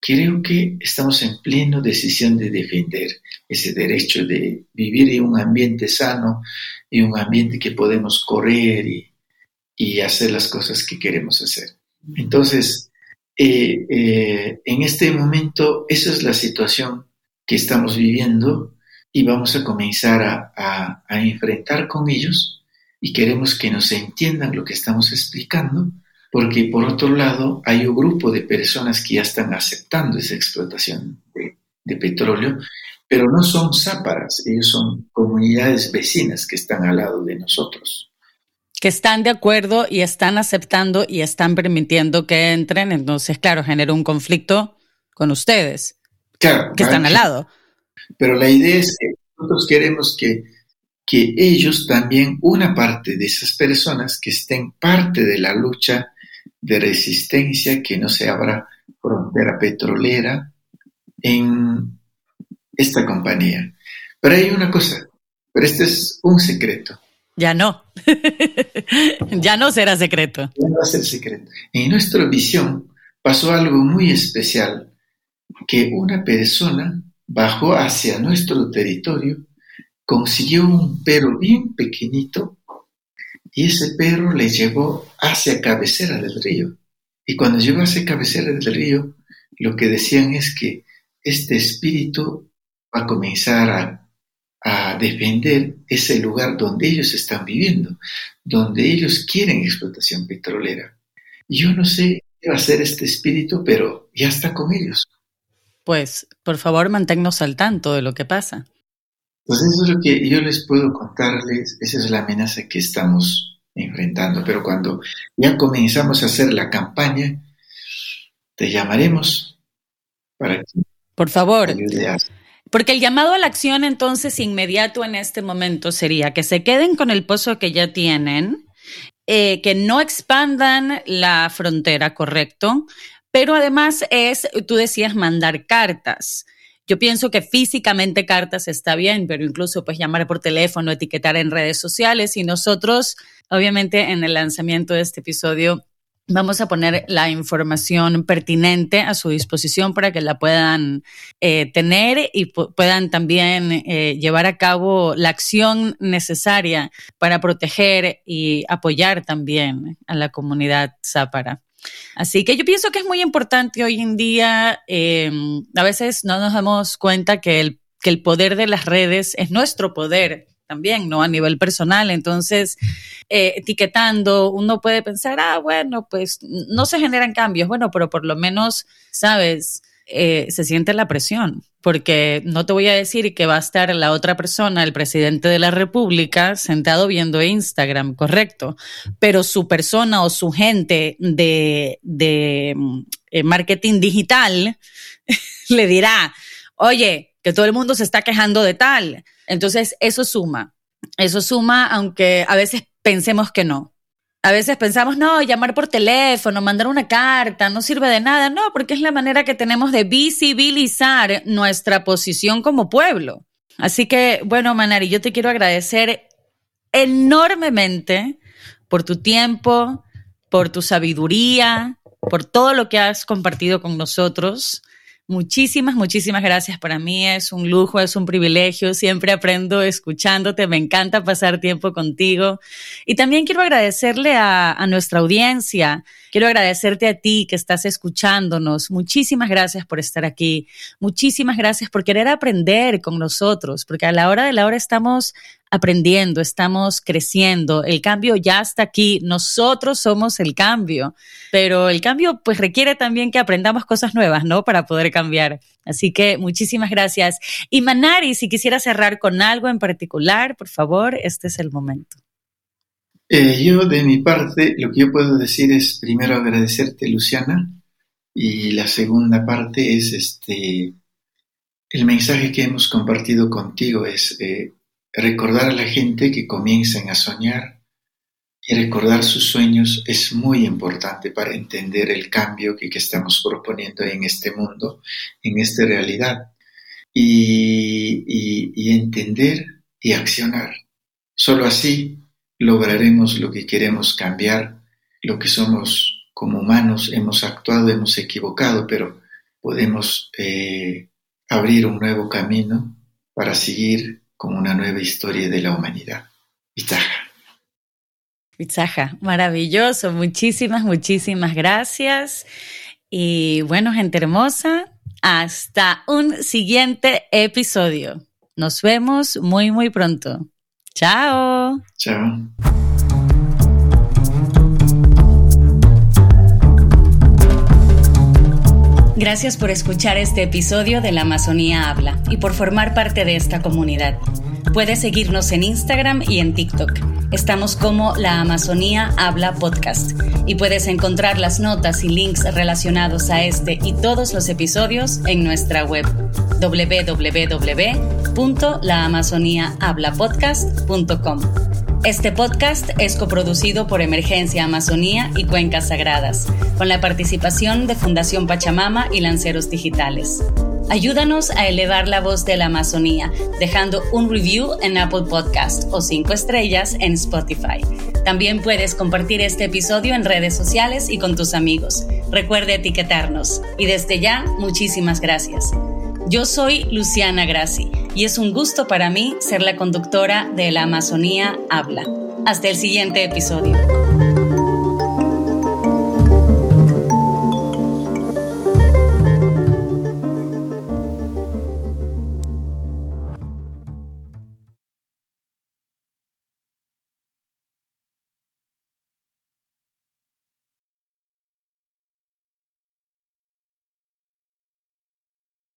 creo que estamos en plena decisión de defender ese derecho de vivir en un ambiente sano, en un ambiente que podemos correr y, hacer las cosas que queremos hacer. Entonces, eh, eh, en este momento, esa es la situación que estamos viviendo y vamos a comenzar a, a enfrentar con ellos y queremos que nos entiendan lo que estamos explicando porque por otro lado hay un grupo de personas que ya están aceptando esa explotación de, petróleo, pero no son záparas, ellos son comunidades vecinas que están al lado de nosotros. Que están de acuerdo y están aceptando y están permitiendo que entren, entonces, claro, genera un conflicto con ustedes, claro, que están al lado. Pero la idea es que nosotros queremos que, que ellos también, una parte de esas personas que estén parte de la lucha de resistencia, que no se abra frontera petrolera en esta compañía. Pero hay una cosa, pero este es un secreto. Ya no. <laughs> ya no será secreto. Ya no va a ser secreto. En nuestra visión pasó algo muy especial, que una persona bajó hacia nuestro territorio, consiguió un perro bien pequeñito y ese perro le llevó hacia cabecera del río. Y cuando llegó hacia cabecera del río, lo que decían es que este espíritu va a comenzar a, defender ese lugar donde ellos están viviendo, donde ellos quieren explotación petrolera. Yo no sé qué va a hacer este espíritu, pero ya está con ellos. Pues, por favor, manténnos al tanto de lo que pasa. Pues eso es lo que yo les puedo contarles, esa es la amenaza que estamos enfrentando, pero cuando ya comenzamos a hacer la campaña, te llamaremos para que... Por favor. Porque el llamado a la acción entonces inmediato en este momento sería que se queden con el pozo que ya tienen, eh, que no expandan la frontera, correcto, pero además es, tú decías, mandar cartas. Yo pienso que físicamente cartas está bien, pero incluso pues llamar por teléfono, etiquetar en redes sociales y nosotros, obviamente, en el lanzamiento de este episodio Vamos a poner la información pertinente a su disposición para que la puedan eh, tener y puedan también eh, llevar a cabo la acción necesaria para proteger y apoyar también a la comunidad zápara. Así que yo pienso que es muy importante hoy en día, em, a veces no nos damos cuenta que el, que el poder de las redes es nuestro poder también, ¿no? A nivel personal. Entonces, eh, etiquetando, uno puede pensar, ah, bueno, pues no se generan cambios. Bueno, pero por lo menos, ¿sabes? Eh, se siente la presión, porque no te voy a decir que va a estar la otra persona, el presidente de la República, sentado viendo Instagram, correcto, pero su persona o su gente de, de eh, marketing digital <laughs> le dirá, oye, que todo el mundo se está quejando de tal. Entonces, eso suma, eso suma, aunque a veces pensemos que no. A veces pensamos, no, llamar por teléfono, mandar una carta, no sirve de nada. No, porque es la manera que tenemos de visibilizar nuestra posición como pueblo. Así que, bueno, Manari, yo te quiero agradecer enormemente por tu tiempo, por tu sabiduría, por todo lo que has compartido con nosotros. Muchísimas, muchísimas gracias. Para mí es un lujo, es un privilegio. Siempre aprendo escuchándote. Me encanta pasar tiempo contigo. Y también quiero agradecerle a, a, nuestra audiencia. Quiero agradecerte a ti que estás escuchándonos. Muchísimas gracias por estar aquí. Muchísimas gracias por querer aprender con nosotros, porque a la hora de la hora estamos aprendiendo, estamos creciendo, el cambio ya está aquí, nosotros somos el cambio, pero el cambio pues requiere también que aprendamos cosas nuevas, ¿no? Para poder cambiar. Así que muchísimas gracias. Y Manari, si quisiera cerrar con algo en particular, por favor, este es el momento. Eh, yo de mi parte, lo que yo puedo decir es primero agradecerte, Luciana, y la segunda parte es este, el mensaje que hemos compartido contigo es eh, recordar a la gente que comiencen a soñar y recordar sus sueños es muy importante para entender el cambio que, estamos proponiendo en este mundo, en esta realidad, y, y entender y accionar. Solo así lograremos lo que queremos cambiar, lo que somos como humanos, hemos actuado, hemos equivocado, pero podemos eh, abrir un nuevo camino para seguir con una nueva historia de la humanidad. Itzaja. Itzaja, maravilloso. Muchísimas, muchísimas gracias. Y bueno, gente hermosa, hasta un siguiente episodio. Nos vemos muy, muy pronto. Chao. Chao. Gracias por escuchar este episodio de La Amazonía Habla y por formar parte de esta comunidad. Puedes seguirnos en Instagram y en TikTok. Estamos como La Amazonía Habla Podcast y puedes encontrar las notas y links relacionados a este y todos los episodios en nuestra web www.laamazoniahablapodcast.com. Este podcast es coproducido por Emergencia Amazonía y Cuencas Sagradas, con la participación de Fundación Pachamama y Lanceros Digitales. Ayúdanos a elevar la voz de la Amazonía, dejando un review en Apple Podcast o cinco estrellas en Spotify. También puedes compartir este episodio en redes sociales y con tus amigos. Recuerde etiquetarnos. Y desde ya, muchísimas gracias. Yo soy Luciana Grassi y es un gusto para mí ser la conductora de La Amazonía Habla. Hasta el siguiente episodio.